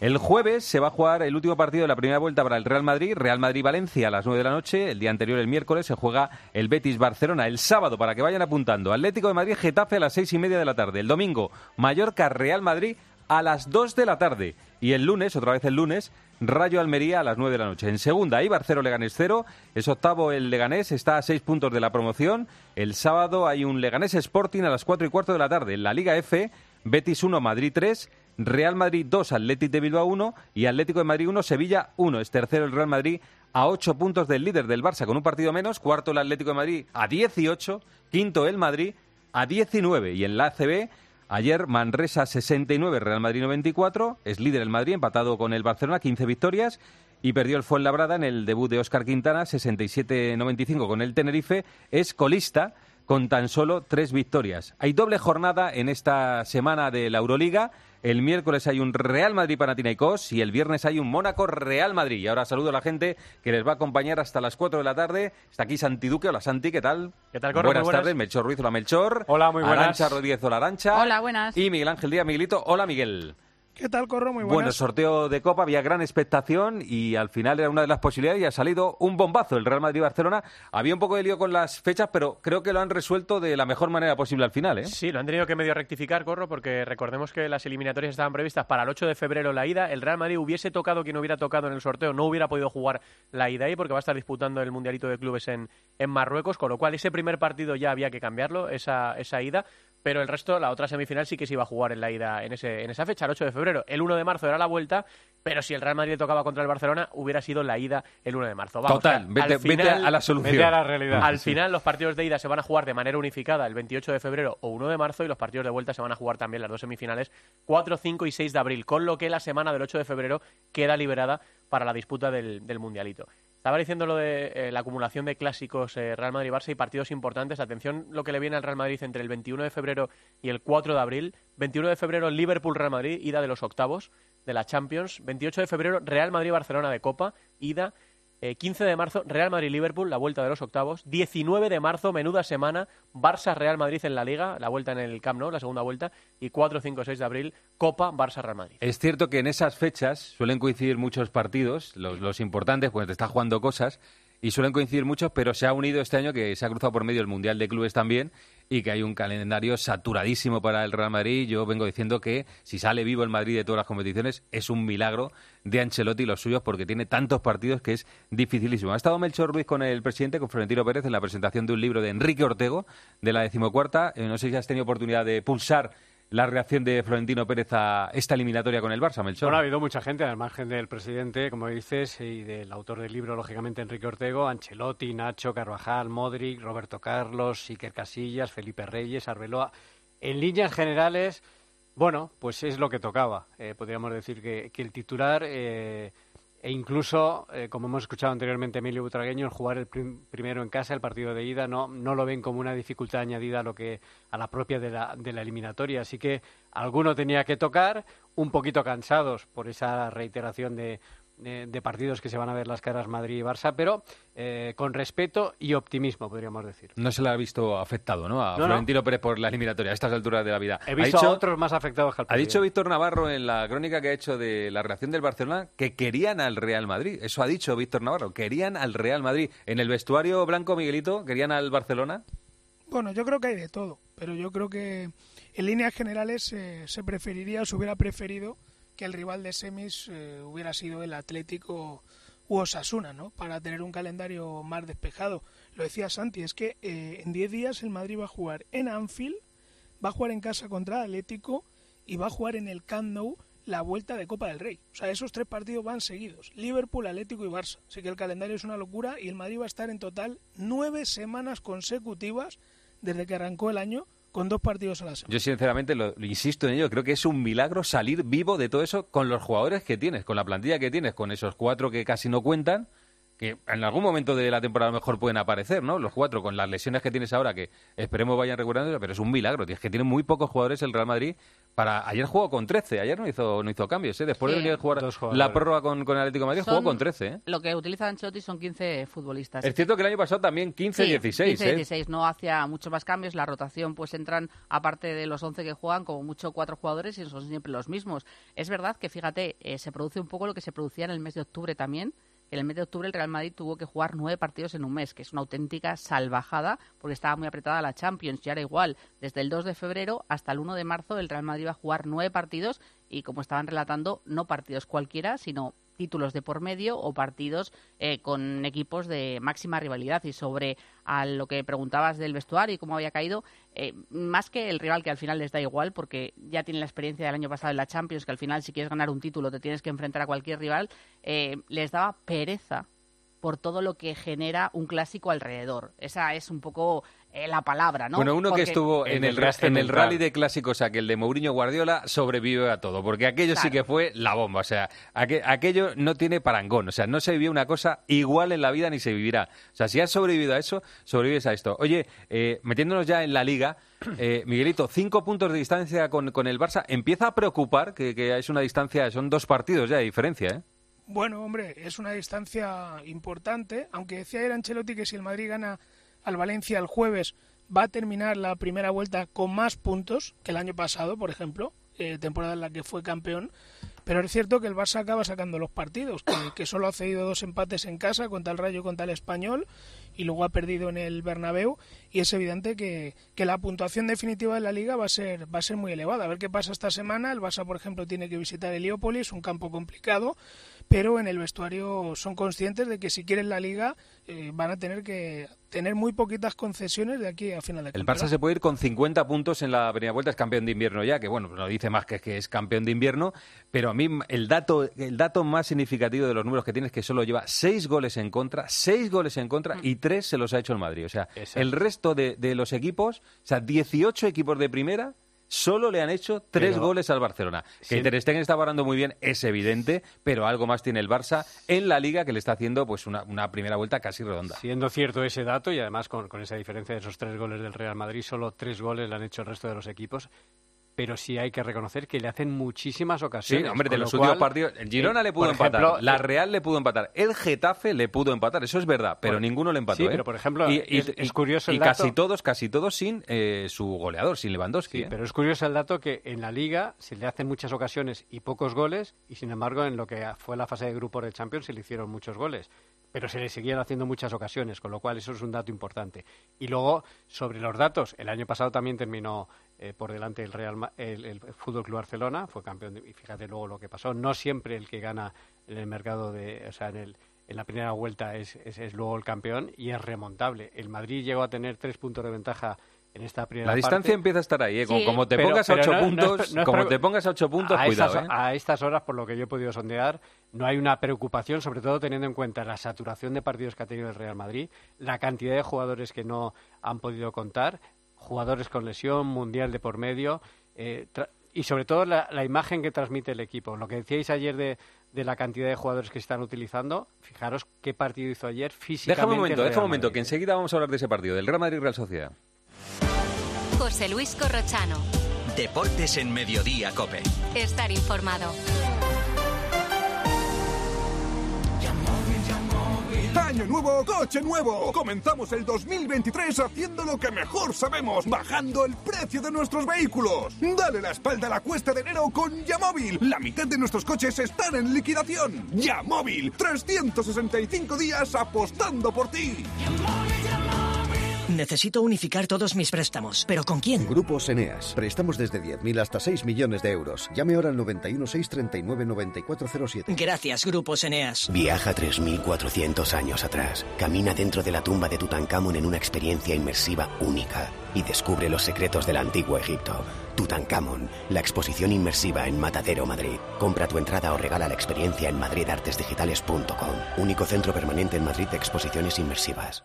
El jueves se va a jugar el último partido de la primera vuelta para el Real Madrid, Real Madrid-Valencia a las 9 de la noche. El día anterior, el miércoles, se juega el Betis-Barcelona. El sábado, para que vayan apuntando, Atlético de Madrid-Getafe a las seis y media de la tarde. El domingo, Mallorca-Real Madrid a las 2 de la tarde. Y el lunes, otra vez el lunes, Rayo Almería a las 9 de la noche. En segunda, Ibar 0, Leganés 0. Es octavo el Leganés, está a 6 puntos de la promoción. El sábado hay un Leganés Sporting a las 4 y cuarto de la tarde. En la Liga F, Betis 1, Madrid 3. Real Madrid 2, Atlético de Bilbao 1 y Atlético de Madrid 1, Sevilla 1. Es tercero el Real Madrid a 8 puntos del líder del Barça con un partido menos. Cuarto el Atlético de Madrid a 18. Quinto el Madrid a 19. Y en la ACB, ayer Manresa 69, Real Madrid 94. Es líder el Madrid, empatado con el Barcelona, 15 victorias. Y perdió el Fuenlabrada en el debut de Óscar Quintana, 67-95 con el Tenerife. Es colista con tan solo tres victorias. Hay doble jornada en esta semana de la Euroliga. El miércoles hay un Real Madrid Panathinaikos y el viernes hay un Mónaco Real Madrid. Y ahora saludo a la gente que les va a acompañar hasta las 4 de la tarde. Está aquí Santi Duque. Hola Santi, ¿qué tal? ¿Qué tal, Corro? Buenas, buenas. tardes. Melchor Ruiz, hola Melchor. Hola, muy buenas. Arancha Rodríguez, hola Arancha. Hola, buenas. Y Miguel Ángel Díaz, Miguelito. Hola Miguel. ¿Qué tal, Corro? Muy Bueno, buenas. sorteo de Copa, había gran expectación y al final era una de las posibilidades y ha salido un bombazo el Real Madrid-Barcelona. Había un poco de lío con las fechas, pero creo que lo han resuelto de la mejor manera posible al final, ¿eh? Sí, lo han tenido que medio rectificar, Corro, porque recordemos que las eliminatorias estaban previstas para el 8 de febrero la ida. El Real Madrid hubiese tocado quien hubiera tocado en el sorteo, no hubiera podido jugar la ida ahí porque va a estar disputando el Mundialito de Clubes en, en Marruecos, con lo cual ese primer partido ya había que cambiarlo, esa, esa ida. Pero el resto, la otra semifinal sí que se iba a jugar en la ida en, ese, en esa fecha, el 8 de febrero. El 1 de marzo era la vuelta, pero si el Real Madrid tocaba contra el Barcelona, hubiera sido la ida el 1 de marzo. Vamos, Total, que al vete- vete a la solución. Vete a la realidad. Al Sí. final, los partidos de ida se van a jugar de manera unificada el 28 de febrero o 1 de marzo y los partidos de vuelta se van a jugar también las dos semifinales 4, 5 y 6 de abril, con lo que la semana del 8 de febrero queda liberada para la disputa del, del Mundialito. Estaba diciendo lo de eh, la acumulación de clásicos eh, Real Madrid-Barça y partidos importantes. Atención lo que le viene al Real Madrid entre el 21 de febrero y el 4 de abril. 21 de febrero Liverpool-Real Madrid, ida de los octavos de la Champions. 28 de febrero Real Madrid-Barcelona de Copa, ida. 15 de marzo Real Madrid-Liverpool, la vuelta de los octavos. 19 de marzo, menuda semana, Barça-Real Madrid en la Liga, la vuelta en el Camp Nou, la segunda vuelta. Y 4, 5, 6 de abril, Copa Barça-Real Madrid. Es cierto que en esas fechas suelen coincidir muchos partidos, los, los importantes, pues te está jugando cosas y suelen coincidir muchos, pero se ha unido este año que se ha cruzado por medio el Mundial de Clubes también y que hay un calendario saturadísimo para el Real Madrid. Yo vengo diciendo que si sale vivo el Madrid de todas las competiciones es un milagro de Ancelotti y los suyos porque tiene tantos partidos que es dificilísimo. Ha estado Melchor Ruiz con el presidente, con Florentino Pérez, en la presentación de un libro de Enrique Ortego, de la decimocuarta. Eh, no sé si has tenido oportunidad de pulsar la reacción de Florentino Pérez a esta eliminatoria con el Barça, Melchor. Bueno, ha habido mucha gente, al margen del presidente, como dices, y del autor del libro, lógicamente, Enrique Ortego, Ancelotti, Nacho, Carvajal, Modric, Roberto Carlos, Iker Casillas, Felipe Reyes, Arbeloa. En líneas generales, bueno, pues es lo que tocaba. Eh, podríamos decir que, que el titular... Eh, e incluso, eh, como hemos escuchado anteriormente Emilio Butragueño, el jugar el primero en casa, el partido de ida, no, no lo ven como una dificultad añadida a, lo que, a la propia de la, de la eliminatoria. Así que alguno tenía que tocar, un poquito cansados por esa reiteración de, de, partidos que se van a ver las caras Madrid y Barça, pero eh, con respeto y optimismo, podríamos decir. No se le ha visto afectado, ¿no? A Florentino Pérez por la eliminatoria, a estas alturas de la vida. He visto a otros más afectados que al Ha dicho Víctor Navarro en la crónica que ha hecho de la reacción del Barcelona que querían al Real Madrid. Eso ha dicho Víctor Navarro, querían al Real Madrid. En el vestuario blanco, Miguelito, ¿querían al Barcelona? Bueno, yo creo que hay de todo, pero yo creo que en líneas generales eh, se preferiría, se hubiera preferido que el rival de semis eh, hubiera sido el Atlético u Osasuna, ¿no? Para tener un calendario más despejado. Lo decía Santi, es que eh, en 10 días el Madrid va a jugar en Anfield, va a jugar en casa contra Atlético y va a jugar en el Camp Nou la vuelta de Copa del Rey. O sea, esos tres partidos van seguidos. Liverpool, Atlético y Barça. Así que el calendario es una locura y el Madrid va a estar en total nueve semanas consecutivas desde que arrancó el año con dos partidos a la semana. Yo sinceramente lo, insisto en ello, creo que es un milagro salir vivo de todo eso con los jugadores que tienes, con la plantilla que tienes, con esos cuatro que casi no cuentan que en algún momento de la temporada mejor pueden aparecer, ¿no? Los cuatro, con las lesiones que tienes ahora, que esperemos vayan recuperando, pero es un milagro, es que tiene muy pocos jugadores el Real Madrid para... Ayer jugó con 13, ayer no hizo, no hizo cambios, ¿eh? Después de venir a jugar la prórroga con, con el Atlético de Madrid, jugó con 13, ¿eh? Lo que utiliza Ancelotti son 15 futbolistas. Es cierto que el año pasado también 15, 16, 15, 16, no hacía muchos más cambios, la rotación pues entran, aparte de los 11 que juegan, como mucho cuatro jugadores y son siempre los mismos. Es verdad que, fíjate, eh, se produce un poco lo que se producía en el mes de octubre también, en el mes de octubre el Real Madrid tuvo que jugar nueve partidos en un mes, que es una auténtica salvajada porque estaba muy apretada la Champions. Y ahora igual, desde el 2 de febrero hasta el 1 de marzo el Real Madrid va a jugar nueve partidos y como estaban relatando, no partidos cualquiera, sino títulos de por medio o partidos eh, con equipos de máxima rivalidad. Y sobre a lo que preguntabas del vestuario y cómo había caído, eh, más que el rival que al final les da igual, porque ya tienen la experiencia del año pasado en la Champions, que al final si quieres ganar un título te tienes que enfrentar a cualquier rival, eh, les daba pereza por todo lo que genera un clásico alrededor. Esa es un poco eh, la palabra, ¿no? Bueno, uno que estuvo en el, en el rally de clásicos, aquel de Mourinho Guardiola, sobrevivió a todo, porque aquello sí que fue la bomba, o sea, aquello no tiene parangón, o sea, no se vivió una cosa igual en la vida ni se vivirá. O sea, si has sobrevivido a eso, sobrevives a esto. Oye, eh, metiéndonos ya en la liga, eh, Miguelito, cinco puntos de distancia con, con el Barça, empieza a preocupar que, que es una distancia, son dos partidos ya de diferencia, ¿eh? Bueno, hombre, es una distancia importante, aunque decía ayer Ancelotti que si el Madrid gana al Valencia el jueves va a terminar la primera vuelta con más puntos que el año pasado, por ejemplo, eh, temporada en la que fue campeón. Pero es cierto que el Barça acaba sacando los partidos, que, solo ha cedido dos empates en casa contra el Rayo y contra el Español y luego ha perdido en el Bernabéu y es evidente que, la puntuación definitiva de la liga va a ser va a ser muy elevada. A ver qué pasa esta semana. El Barça, por ejemplo, tiene que visitar Heliópolis, un campo complicado, pero en el vestuario son conscientes de que si quieren la liga eh, van a tener que tener muy poquitas concesiones de aquí a final de El Barça se puede ir con 50 puntos en la primera vuelta, es campeón de invierno ya, que bueno, no dice más que, que es campeón de invierno, pero a mí el dato, el dato más significativo de los números que tiene es que solo lleva 6 goles en contra, 6 goles en contra y 3 se los ha hecho el Madrid. O sea, el resto de, de los equipos, o sea, 18 equipos de primera solo le han hecho tres Pero- goles al Barcelona. Que Sí. Ter Stegen está parando muy bien, es evidente, pero algo más tiene el Barça en la Liga que le está haciendo pues una, una primera vuelta casi redonda. Siendo cierto ese dato y además con, con esa diferencia de esos tres goles del Real Madrid, solo tres goles le han hecho el resto de los equipos. Pero sí hay que reconocer que le hacen muchísimas Sí, ocasiones. hombre, de lo los últimos cual, partidos, el Girona eh, le pudo empatar, ejemplo, la eh, Real le pudo empatar, el Getafe le pudo empatar, eso es verdad, pero ninguno le empató. sí, ¿eh? pero, por ejemplo, y, y- es- curioso el y casi todos, casi todos sin eh, su goleador, sin Lewandowski. Sí, ¿eh? pero es curioso el dato que en la Liga se le hacen muchas ocasiones y pocos goles, y sin embargo en lo que fue la fase de grupos de Champions se le hicieron muchos goles. Pero se le seguían haciendo muchas ocasiones, con lo cual eso es un dato importante. Y luego, sobre los datos, el año pasado también terminó eh, por delante el Real el, el Fútbol Club Barcelona, fue campeón, de- y fíjate luego lo que pasó. No siempre el que gana en el mercado de, o sea, en el en la primera vuelta es, es luego el campeón y es remontable. El Madrid llegó a tener tres puntos de ventaja en esta primera La distancia parte. empieza a estar ahí, ¿eh? como, Sí. como te Pero- pongas a ocho no- no es- puntos, no es como te pongas a ocho puntos, a cuidado, estas, ¿eh? a estas horas, por lo que yo he podido sondear, no hay una preocupación, sobre todo teniendo en cuenta la saturación de partidos que ha tenido el Real Madrid, la cantidad de jugadores que no han podido contar, jugadores con lesión, mundial de por medio, eh, y sobre todo la, la imagen que transmite el equipo. Lo que decíais ayer de, de la cantidad de jugadores que están utilizando, fijaros qué partido hizo ayer físicamente. Déjame un momento, Real un momento, Madrid. que enseguida vamos a hablar de ese partido, del Real Madrid-Real Sociedad. José Luis Corrochano. Deportes en Mediodía, Cope. Estar informado. Año nuevo, coche nuevo. Comenzamos el 2023 haciendo lo que mejor sabemos, bajando el precio de nuestros vehículos. Dale la espalda a la cuesta de enero con Yamóvil. La mitad de nuestros coches están en liquidación. Yamóvil, 365 días apostando por ti. Necesito unificar todos mis préstamos. ¿Pero con quién? Grupos Eneas. Préstamos desde 10.000 hasta 6 millones de euros. Llame ahora al 91 639 9407. Gracias, Grupos Eneas. Viaja 3.400 años atrás. Camina dentro de la tumba de Tutankamón en una experiencia inmersiva única y descubre los secretos del antiguo Egipto. Tutankamón, la exposición inmersiva en Matadero, Madrid. Compra tu entrada o regala la experiencia en madridartesdigitales.com. Único centro permanente en Madrid de exposiciones inmersivas.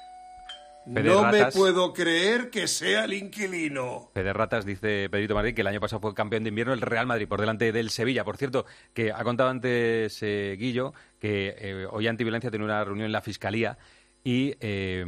No me puedo creer que sea el inquilino. Pedro Ratas dice Pedrito Madrid que el año pasado fue campeón de invierno el Real Madrid por delante del Sevilla. Por cierto, que ha contado antes eh, Guillo que eh, hoy Antiviolencia tiene una reunión en la Fiscalía y eh,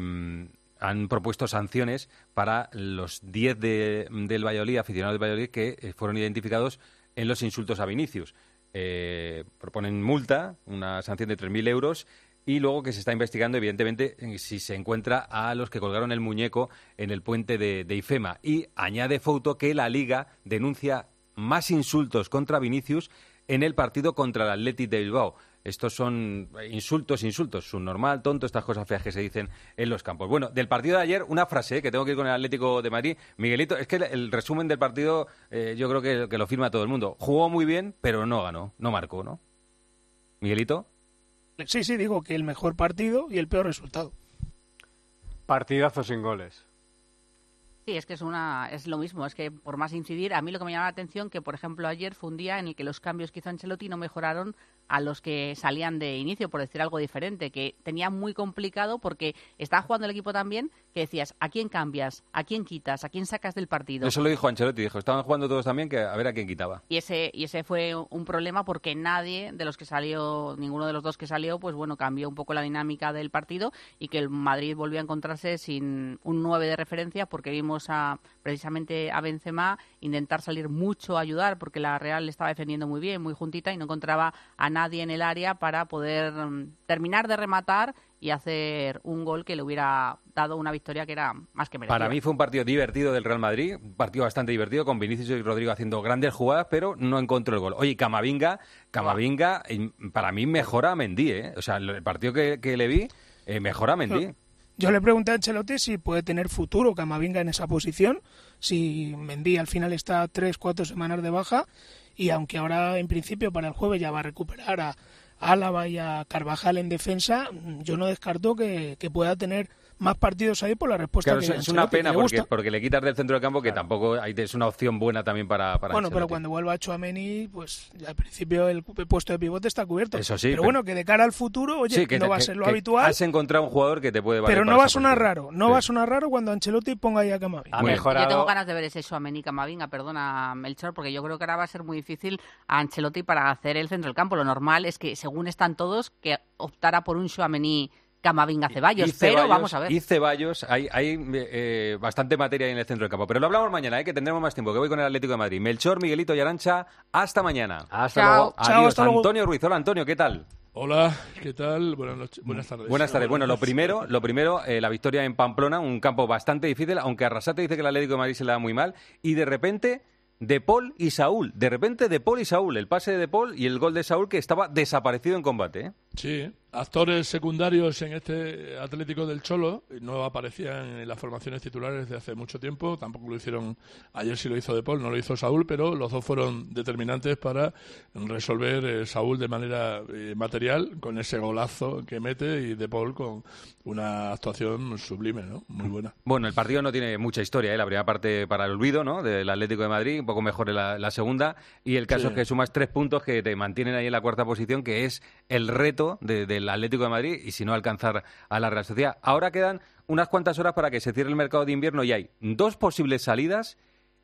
han propuesto sanciones para los 10 de- del Valladolid, aficionados del Valladolid, que eh, fueron identificados en los insultos a Vinicius. Eh, proponen multa, una sanción de 3.000 euros y luego que se está investigando, evidentemente, si se encuentra a los que colgaron el muñeco en el puente de, Ifema. Y añade Fouto que la Liga denuncia más insultos contra Vinicius en el partido contra el Athletic de Bilbao. Estos son insultos, insultos, subnormal, tonto, estas cosas feas que se dicen en los campos. Bueno, del partido de ayer, una frase eh, que tengo que ir con el Atlético de Madrid. Miguelito, es que el, el resumen del partido eh, yo creo que, que lo firma todo el mundo. Jugó muy bien, pero no ganó, no marcó, ¿no? Miguelito. Sí, sí, digo que el mejor partido y el peor resultado. Partidazo sin goles. Sí, es que es una es lo mismo, es que por más incidir, a mí lo que me llama la atención que por ejemplo ayer fue un día en el que los cambios que hizo Ancelotti no mejoraron a los que salían de inicio, por decir algo diferente, que tenía muy complicado porque estaba jugando el equipo también que decías, ¿a quién cambias? ¿A quién quitas? ¿A quién sacas del partido? Eso lo dijo Ancelotti, dijo, estaban jugando todos también, que a ver a quién quitaba. Y ese, y ese fue un problema porque nadie de los que salió, ninguno de los dos que salió, pues bueno, cambió un poco la dinámica del partido y que el Madrid volvió a encontrarse sin un 9 de referencia porque vimos a precisamente a Benzema intentar salir mucho a ayudar porque la Real le estaba defendiendo muy bien, muy juntita y no encontraba a nadie en el área para poder mm, terminar de rematar y hacer un gol que le hubiera dado una victoria que era más que merecida. Para mí fue un partido divertido del Real Madrid, un partido bastante divertido, con Vinicius y Rodrigo haciendo grandes jugadas, pero no encontró el gol. Oye, Camavinga, Camavinga, para mí mejora a Mendy, ¿eh? O sea, el partido que, que le vi, eh, mejora a Mendy. Yo le pregunté a Ancelotti si puede tener futuro Camavinga en esa posición, si Mendy al final está tres, cuatro semanas de baja, y aunque ahora en principio para el jueves ya va a recuperar a Álava y a Carvajal en defensa, yo no descarto que, que pueda tener más partidos ahí por la respuesta Claro, que es, es una que pena porque, porque le quitas del centro del campo que tampoco hay- es una opción buena también para, para Bueno, pero cuando vuelva Chouameni, pues ya al principio el pu- puesto de pivote está cubierto. Eso sí, Pero, pero- bueno, que de cara al futuro, oye, Sí, que no te- va a que- ser lo habitual, Has encontrado un jugador que te puede valer pero no va a sonar raro. No va a sonar raro cuando Ancelotti ponga ahí a Camavinga. Yo tengo ganas de ver ese Suamení Camavinga, perdona Melchor, porque yo creo que ahora va a ser muy difícil a Ancelotti para hacer el centro del campo. Lo normal es que, según están todos, que optara por un Suamení Camavinga Ceballos, Y pero Ceballos- vamos a ver. Y Ceballos, hay, hay eh, bastante materia ahí en el centro del campo. Pero lo hablamos mañana, eh, que tendremos más tiempo, que voy con el Atlético de Madrid. Melchor, Miguelito y Arancha, hasta mañana. Hasta Chao. luego. Chao, Adiós, hasta luego. Antonio Ruiz. Hola, Antonio, ¿qué tal? Hola, ¿qué tal? Buenas noches, buenas tardes. Buenas tardes. Bueno, lo primero, lo primero eh, la victoria en Pamplona, un campo bastante difícil, aunque Arrasate dice que el Atlético de Madrid se le da muy mal. Y de repente, De Paul y Saúl. De repente, De Paul y Saúl. El pase de De Paul y el gol de Saúl que estaba desaparecido en combate. ¿eh? Sí, actores secundarios en este Atlético del Cholo no aparecían en las formaciones titulares de hace mucho tiempo, tampoco lo hicieron, ayer sí lo hizo De Paul, no lo hizo Saúl, pero los dos fueron determinantes para resolver eh, Saúl de manera eh, material con ese golazo que mete y De Paul con una actuación sublime, ¿no? Muy buena. Bueno, el partido no tiene mucha historia, ¿eh? la primera parte para el olvido, ¿no? Del Atlético de Madrid, un poco mejor en la, la segunda. Y el caso Sí. es que sumas tres puntos que te mantienen ahí en la cuarta posición, que es el reto de- del Atlético de Madrid y si no alcanzar a la Real Sociedad. Ahora quedan unas cuantas horas para que se cierre el mercado de invierno y hay dos posibles salidas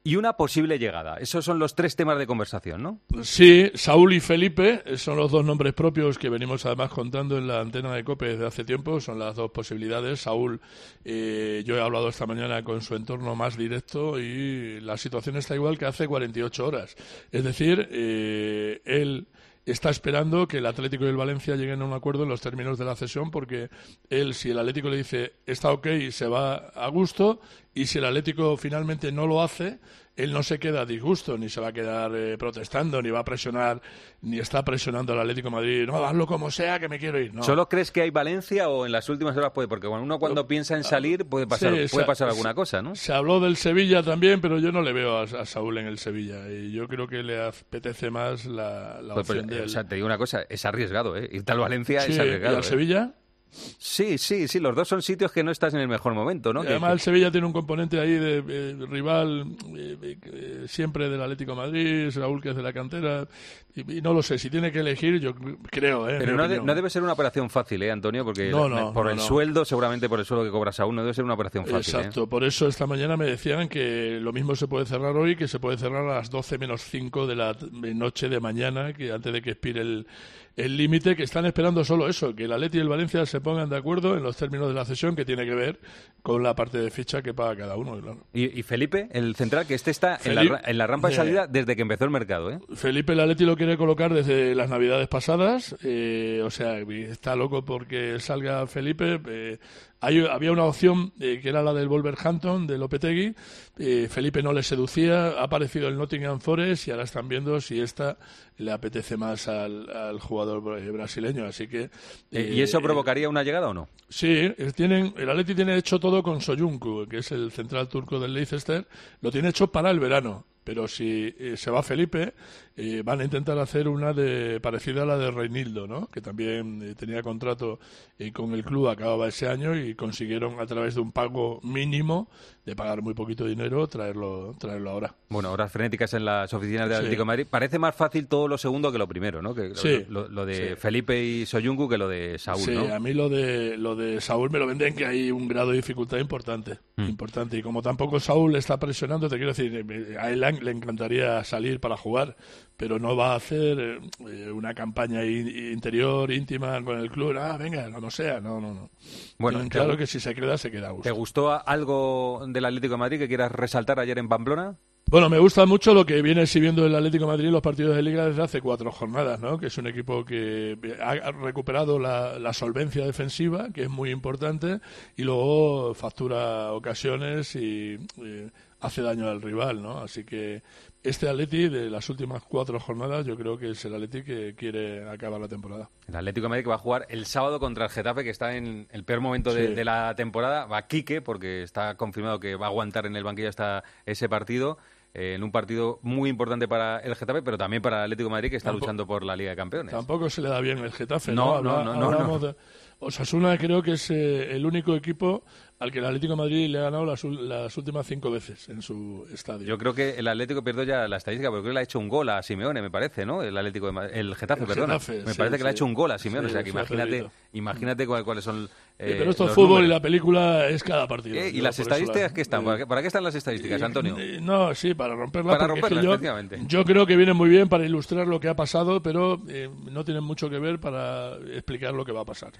y una posible llegada. Esos son los tres temas de conversación, ¿no? Sí, Saúl y Felipe son los dos nombres propios que venimos además contando en la antena de COPE desde hace tiempo. Son las dos posibilidades. Saúl, eh, yo he hablado esta mañana con su entorno más directo y la situación está igual que hace 48 horas. Es decir, eh, él está esperando que el Atlético y el Valencia lleguen a un acuerdo en los términos de la cesión porque él, si el Atlético le dice está ok, se va a gusto y si el Atlético finalmente no lo hace, él no se queda a disgusto, ni se va a quedar eh, protestando, ni va a presionar, ni está presionando al Atlético de Madrid, no, hazlo como sea, que me quiero ir. No. ¿Solo crees que hay Valencia o en las últimas horas puede? Porque bueno, uno cuando piensa en salir puede pasar, Sí, puede pasar alguna cosa, ¿no? Se habló del Sevilla también, pero yo no le veo a, a Saúl en el Sevilla. Y yo creo que le apetece más la, la Pues, pues, opción o sea, te digo una cosa, es arriesgado, ¿eh? Irte al Valencia Sí, es ¿y arriesgado. al ¿eh? Sevilla? Sí, sí, sí, los dos son sitios que no estás en el mejor momento, ¿no? Además el Sevilla tiene un componente ahí de, eh, rival eh, eh, siempre del Atlético de Madrid, Saúl que es de la cantera, y, y no lo sé, si tiene que elegir, yo creo, ¿eh? Pero no, de- no debe ser una operación fácil, ¿eh, Antonio? Porque No, no, por el sueldo, seguramente por el sueldo que cobra Saúl, no debe ser una operación fácil. ¿eh? Exacto, por eso esta mañana me decían que lo mismo se puede cerrar hoy, que se puede cerrar a las 12 menos 5 de la noche de mañana, que antes de que expire el el límite, que están esperando solo eso, que el Atleti y el Valencia se pongan de acuerdo en los términos de la cesión, que tiene que ver con la parte de ficha que paga cada uno. claro. Y, y Felipe, el central, que este está en la, en la rampa de Eh. salida desde que empezó el mercado, ¿eh? Felipe el Atleti lo quiere colocar desde las navidades pasadas, eh, o sea, está loco porque salga Felipe. eh, hay- había una opción eh, que era la del Wolverhampton, de Lopetegui. eh, Felipe no le seducía, ha aparecido el Nottingham Forest y ahora están viendo si esta le apetece más al, al jugador eh, brasileño. Así que. Eh, ¿Y eso provocaría una llegada o no? Sí, tienen, el Atleti tiene hecho todo con Soyuncu, que es el central turco del Leicester, lo tiene hecho para el verano. Pero si eh, se va Felipe, eh, van a intentar hacer una de parecida a la de Reinildo, ¿no? que también eh, tenía contrato eh, con el club, acababa ese año y consiguieron a través de un pago mínimo, de pagar muy poquito dinero, traerlo, traerlo ahora. Bueno, horas frenéticas en las oficinas del Sí. Atlético de Madrid. Parece más fácil todo lo segundo que lo primero, ¿no? Que lo- Sí. lo, lo de Sí. Felipe y Soyuncu que lo de Saúl, sí, ¿no? a mí lo de lo de Saúl me lo venden que hay un grado de dificultad importante, Mm. importante y como tampoco Saúl está presionando, te quiero decir, eh, a él le encantaría salir para jugar, pero no va a hacer eh, una campaña in- interior íntima con el club, ah, venga, como sea, no, no, no. Bueno, Tienen claro que si se queda se queda a gusto. ¿Te gustó algo del Atlético de Madrid que quieras resaltar ayer en Pamplona? Bueno, me gusta mucho lo que viene exhibiendo el Atlético de Madrid en los partidos de Liga desde hace cuatro jornadas, ¿no? Que es un equipo que ha recuperado la, la solvencia defensiva, que es muy importante, y luego factura ocasiones y eh, hace daño al rival, ¿no? Así que este Atleti de las últimas cuatro jornadas yo creo que es el Atleti que quiere acabar la temporada. El Atlético de Madrid que va a jugar el sábado contra el Getafe, que está en el peor momento de, Sí. de la temporada. Va Quique, porque está confirmado que va a aguantar en el banquillo hasta ese partido. eh, en un partido muy importante para el Getafe, pero también para el Atlético de Madrid, que está luchando por la Liga de Campeones. Tampoco se le da bien el Getafe, No, ¿no? no, Habla- no, no, hablamos no. de- Osasuna creo que es eh, el único equipo al que el Atlético de Madrid le ha ganado las, las últimas cinco veces en su estadio. Yo creo que el Atlético pierde ya la estadística, porque creo que le ha hecho un gol a Simeone, me parece, ¿no? El Atlético de Madrid- el Getafe, El perdona. Getafe, me sí, parece que le ha hecho un gol a Simeone, Sí, o sea que imagínate, imagínate cuál- cuáles son Sí, eh, pero esto es fútbol y la película es cada partido. Eh, ¿Y las estadísticas la- qué están? ¿Para qué, para qué están las estadísticas, Antonio? Eh, No, sí, para romperla. Para porque es que romperlas, yo, efectivamente. yo creo que viene muy bien para ilustrar lo que ha pasado, pero eh, no tienen mucho que ver para explicar lo que va a pasar.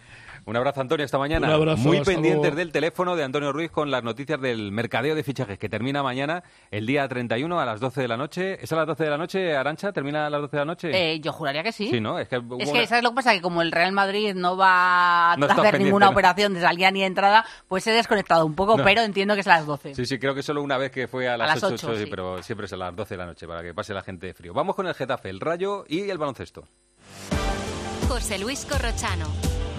Un abrazo, Antonio, esta mañana. Un abrazo, Muy pendientes luego. del teléfono de Antonio Ruiz con las noticias del mercadeo de fichajes, que termina mañana, el día 31, a las 12 de la noche. ¿Es a las 12 de la noche, Arancha? ¿Termina a las 12 de la noche? Eh, yo juraría que sí. Sí, ¿no? Es que, Es una- ¿sabes lo que pasa? Que como el Real Madrid no va a No hacer ninguna ¿no? De salida ni de entrada, pues he desconectado un poco, No. pero entiendo que es a las 12. Sí, sí, creo que solo una vez que fue a las, las 8, ocho, sí. pero siempre es a las 12 de la noche para que pase la gente de frío. Vamos con el Getafe, el Rayo y el baloncesto. José Luis Corrochano.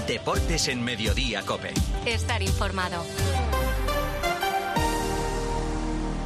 Deportes en Mediodía, Cope. Estar informado.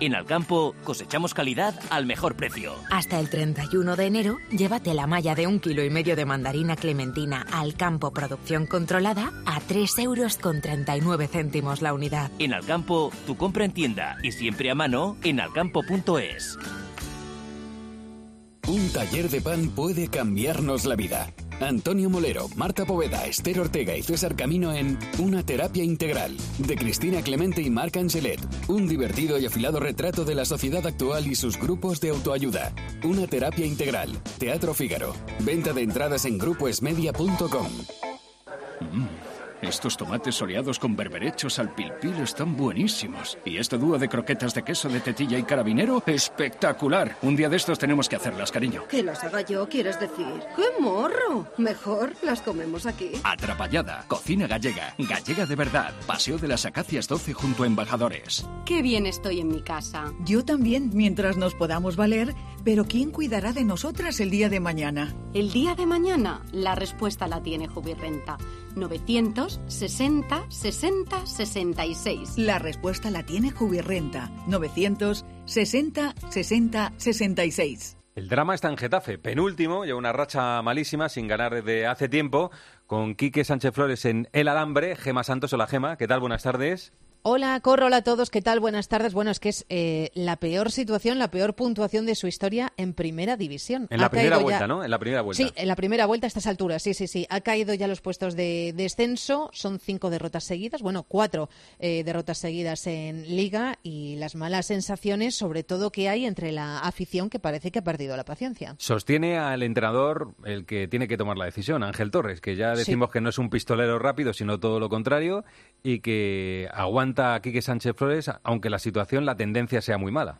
En Alcampo cosechamos calidad al mejor precio. Hasta el 31 de enero, llévate la malla de un kilo y medio de mandarina clementina al campo producción controlada a 3 euros con 39 céntimos la unidad. En Alcampo, tu compra en tienda y siempre a mano en alcampo.es. Un taller de pan puede cambiarnos la vida. Antonio Molero, Marta Poveda, Esther Ortega y César Camino en Una terapia integral, de Cristina Clemente y Marc Angelet. Un divertido y afilado retrato de la sociedad actual y sus grupos de autoayuda. Una terapia integral. Teatro Fígaro. Venta de entradas en grupoesmedia.com. Estos tomates soleados con berberechos al pilpil están buenísimos. Y este dúo de croquetas de queso de tetilla y carabinero, espectacular. Un día de estos tenemos que hacerlas, cariño. Que las haga yo, quieres decir. ¡Qué morro! Mejor las comemos aquí. Atrapallada, cocina gallega, gallega de verdad. Paseo de las Acacias 12 junto a Embajadores. Qué bien estoy en mi casa. Yo también, mientras nos podamos valer, pero ¿quién cuidará de nosotras el día de mañana? El día de mañana, la respuesta la tiene Jubirrenta. 960 60 66. La respuesta la tiene Jubirrenta. 960 60 66. El drama está en Getafe, penúltimo, lleva una racha malísima sin ganar desde hace tiempo, con Quique Sánchez Flores en El Alambre, Gema Santos, hola Gema, ¿qué tal? Buenas tardes. Hola, Corro, hola a todos, ¿qué tal? Buenas tardes. Bueno, es que es eh, la peor situación, la peor puntuación de su historia en primera división. En la primera vuelta, ya- ¿no? En la primera vuelta. Sí, en la primera vuelta a estas alturas, sí, sí, sí. Ha caído ya los puestos de descenso, son cinco derrotas seguidas, bueno, cuatro eh, derrotas seguidas en Liga y las malas sensaciones, sobre todo que hay entre la afición que parece que ha perdido la paciencia. Sostiene al entrenador el que tiene que tomar la decisión, Ángel Torres, que ya decimos que no es un pistolero rápido, sino todo lo contrario, y que aguanta a Quique Sánchez Flores, aunque la situación, la tendencia sea muy mala.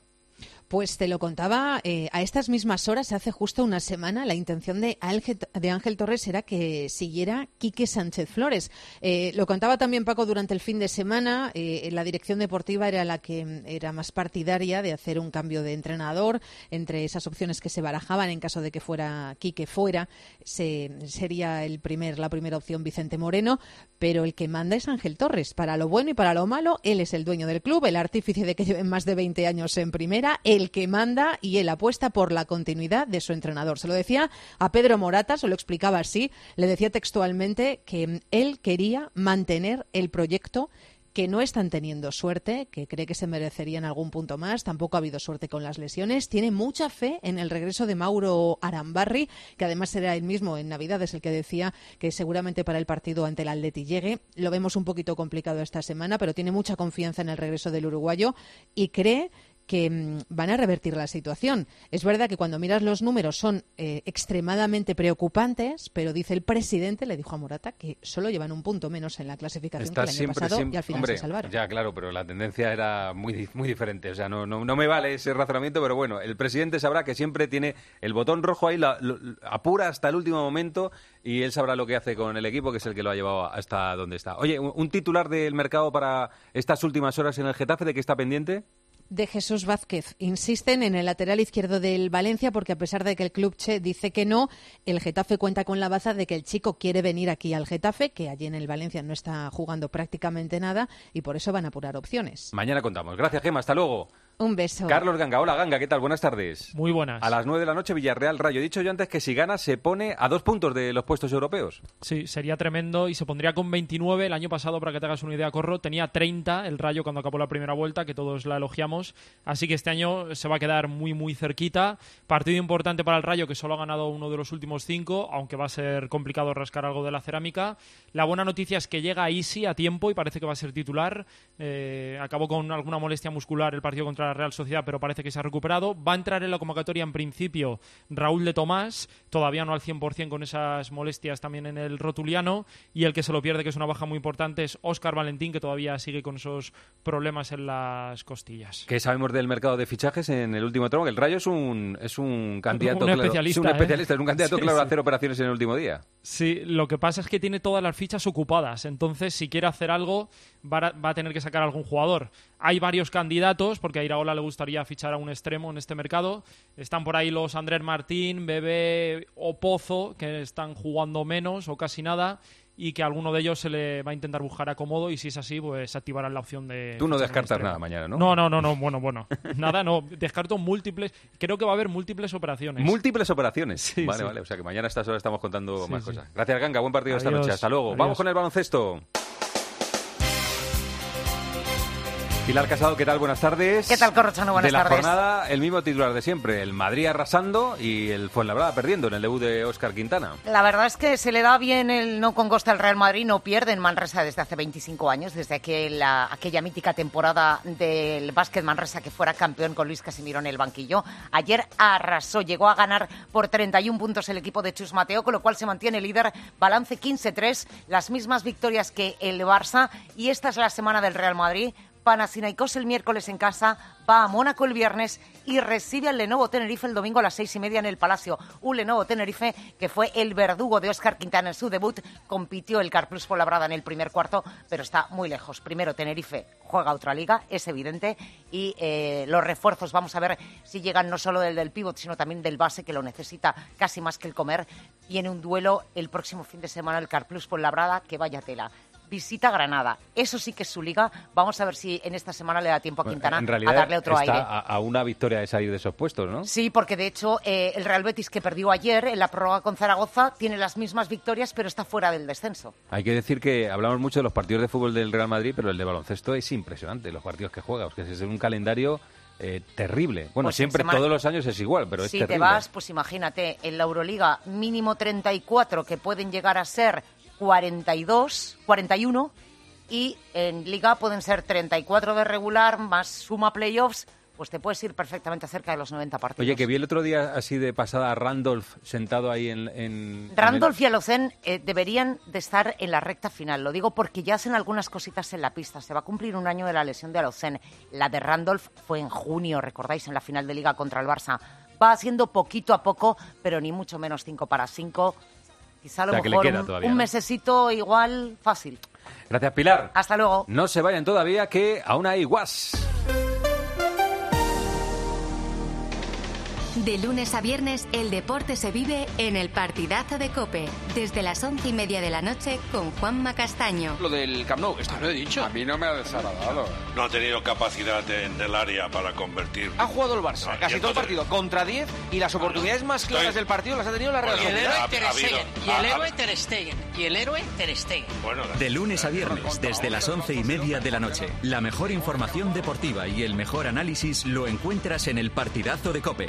Pues te lo contaba eh, a estas mismas horas, hace justo una semana, la intención de Ángel, Torres era que siguiera Quique Sánchez Flores. Eh, lo contaba también Paco durante el fin de semana. eh, la dirección deportiva era la que mm, era más partidaria de hacer un cambio de entrenador. Entre esas opciones que se barajaban, en caso de que fuera Quique fuera, se, sería el primer, la primera opción Vicente Moreno. Pero el que manda es Ángel Torres. Para lo bueno y para lo malo, él es el dueño del club, el artífice de que lleven más de 20 años en primera, que manda y él apuesta por la continuidad de su entrenador. Se lo decía a Pedro Morata, se lo explicaba así, le decía textualmente que él quería mantener el proyecto que no están teniendo suerte, que cree que se merecerían algún punto más, tampoco ha habido suerte con las lesiones, tiene mucha fe en el regreso de Mauro Arambarri, que además será el mismo en Navidades el que decía que seguramente para el partido ante el Atleti llegue. Lo vemos un poquito complicado esta semana, pero tiene mucha confianza en el regreso del uruguayo y cree que mm, van a revertir la situación. Es verdad que cuando miras los números son eh, extremadamente preocupantes, pero dice el presidente, le dijo a Morata, que solo llevan un punto menos en la clasificación que el año pasado y al final hombre, se salvaron. Ya, claro, pero la tendencia era muy, di- muy diferente. O sea, no, no, no me vale ese razonamiento, pero bueno, el presidente sabrá que siempre tiene el botón rojo ahí, la- lo- apura hasta el último momento y él sabrá lo que hace con el equipo, que es el que lo ha llevado hasta donde está. Oye, un, un titular del mercado para estas últimas horas en el Getafe, ¿de qué está pendiente? De Jesús Vázquez. Insisten en el lateral izquierdo del Valencia porque a pesar de que el club Che dice que no, el Getafe cuenta con la baza de que el chico quiere venir aquí al Getafe, que allí en el Valencia no está jugando prácticamente nada y por eso van a apurar opciones. Mañana contamos. Gracias, Gema. Hasta luego. Un beso. Carlos Ganga. Hola, Ganga. ¿Qué tal? Buenas tardes. Muy buenas. A las 9 de la noche, Villarreal Rayo. He dicho yo antes que si gana se pone a dos puntos de los puestos europeos. Sí, sería tremendo y se pondría con 29. El año pasado, para que te hagas una idea, Corro, tenía 30 el Rayo cuando acabó la primera vuelta, que todos la elogiamos. Así que este año se va a quedar muy, muy cerquita. Partido importante para el Rayo, que solo ha ganado uno de los últimos cinco, aunque va a ser complicado rascar algo de la cerámica. La buena noticia es que llega a Easy a tiempo y parece que va a ser titular. Eh, acabó con alguna molestia muscular el partido contra la Real Sociedad, pero parece que se ha recuperado. Va a entrar en la convocatoria en principio Raúl de Tomás, todavía no al 100% con esas molestias también en el rotuliano. Y el que se lo pierde, que es una baja muy importante, es Óscar Valentín, que todavía sigue con esos problemas en las costillas. ¿Qué sabemos del mercado de fichajes en el último tramo? El Rayo es un, es un candidato Un claro- especialista, es un ¿eh? especialista, es un candidato Sí, claro a sí. hacer operaciones en el último día. Sí, lo que pasa es que tiene todas las fichas ocupadas, entonces si quiere hacer algo va a, va a tener que sacar algún jugador. Hay varios candidatos, porque a Iraola le gustaría fichar a un extremo en este mercado. Están por ahí los Andrés Martín, Bebé o Pozo, que están jugando menos o casi nada, y que a alguno de ellos se le va a intentar buscar acomodo, y si es así, pues activarán la opción de... Tú no descartas nada mañana, ¿no? No, no, no, no, bueno, bueno. Nada, no. Descarto múltiples... Creo que va a haber múltiples operaciones. Múltiples operaciones. Sí, vale, sí. vale. O sea que mañana a estas horas estamos contando Sí, más cosas. Gracias, Ganga. Buen partido esta noche. Hasta luego. Adiós. Vamos con el baloncesto. Pilar Casado, ¿qué tal? Buenas tardes. ¿Qué tal, Corrochano? Buenas de la tardes. jornada, el mismo titular de siempre. El Madrid arrasando y el Fuenlabrada perdiendo en el debut de Óscar Quintana. La verdad es que se le da bien el no con costa al Real Madrid, no pierde en Manresa desde hace 25 años, desde aquella, aquella mítica temporada del básquet Manresa que fuera campeón con Luis Casimiro en el banquillo. Ayer arrasó, llegó a ganar por 31 puntos el equipo de Chus Mateo, con lo cual se mantiene líder, balance 15-3, las mismas victorias que el Barça y esta es la semana del Real Madrid. Panathinaikos el miércoles en casa, va a Mónaco el viernes y recibe al Lenovo Tenerife el domingo a las seis y media en el Palacio. Un Lenovo Tenerife que fue el verdugo de Óscar Quintana en su debut. Compitió el Carplus por Labrada en el primer cuarto, pero está muy lejos. Primero Tenerife juega otra liga, es evidente, y eh, los refuerzos, vamos a ver si llegan no solo del del pívot, sino también del base, que lo necesita casi más que el comer. Tiene un duelo el próximo fin de semana el Carplus por Labrada, que vaya tela visita Granada. Eso sí que es su liga. Vamos a ver si en esta semana le da tiempo a Quintana a darle otro está aire. A, a una victoria de salir de esos puestos, ¿no? Sí, porque de hecho eh, el Real Betis que perdió ayer en la prórroga con Zaragoza tiene las mismas victorias, pero está fuera del descenso. Hay que decir que hablamos mucho de los partidos de fútbol del Real Madrid, pero el de baloncesto es impresionante, los partidos que juega. que es un calendario eh, terrible. Bueno, Pues siempre, semana- todos los años es igual, pero es si terrible. te vas, pues imagínate, en la Euroliga mínimo 34 que pueden llegar a ser 42, 41 y en Liga pueden ser 34 de regular más suma playoffs, pues te puedes ir perfectamente cerca de los 90 partidos. Oye, que vi el otro día así de pasada a Randolph sentado ahí en... en Randolph y Alocen eh, deberían de estar en la recta final. Lo digo porque ya hacen algunas cositas en la pista. Se va a cumplir un año de la lesión de Alocen. La de Randolph fue en junio, recordáis, en la final de Liga contra el Barça. Va haciendo poquito a poco, pero ni mucho menos 5 para 5. Quizá a lo O sea, que le mejor queda un, todavía, un ¿no? mesecito igual fácil. Gracias, Pilar. Hasta luego. No se vayan todavía, que aún hay guas. De lunes a viernes, el deporte se vive en el partidazo de Cope, desde las once y media de la noche con Juanma Castaño. Lo del Camp Nou, esto lo he dicho. A mí no me ha desagradado. No ha tenido capacidad en el área para convertir. Ha jugado el Barça No, casi todo el entonces- partido contra 10 y las oportunidades más claras Estoy- del partido las ha tenido la Real Bueno, Y el héroe Ter Stegen. Y el héroe Ter Stegen. Y el héroe Ter Stegen. Bueno, De lunes a viernes, desde las once y media de la noche. La mejor información deportiva y el mejor análisis lo encuentras en el partidazo de Cope,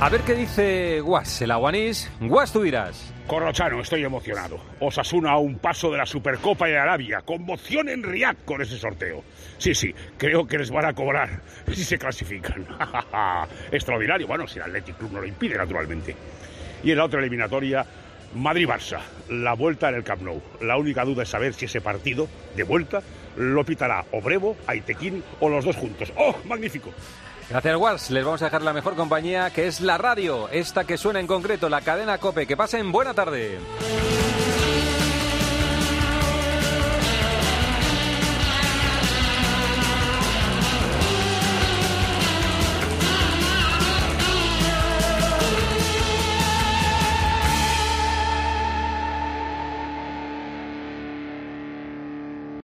A ver qué dice Guas, el aguanís. Guas, tú dirás. Corrochano, estoy emocionado. Osasuna a un paso de la Supercopa de Arabia. Conmoción en Riyadh con ese sorteo. Sí, sí, creo que les van a cobrar si se clasifican. Extraordinario. Bueno, si el Athletic Club no lo impide, naturalmente. Y en la otra eliminatoria, Madrid-Barça. La vuelta en el Camp Nou. La única duda es saber si ese partido de vuelta lo pitará Obrevo, Aitequín o los dos juntos. ¡Oh, magnífico! Gracias, Wars. Les vamos a dejar la mejor compañía, que es la radio. Esta que suena en concreto, la cadena COPE. Que pasen buena tarde.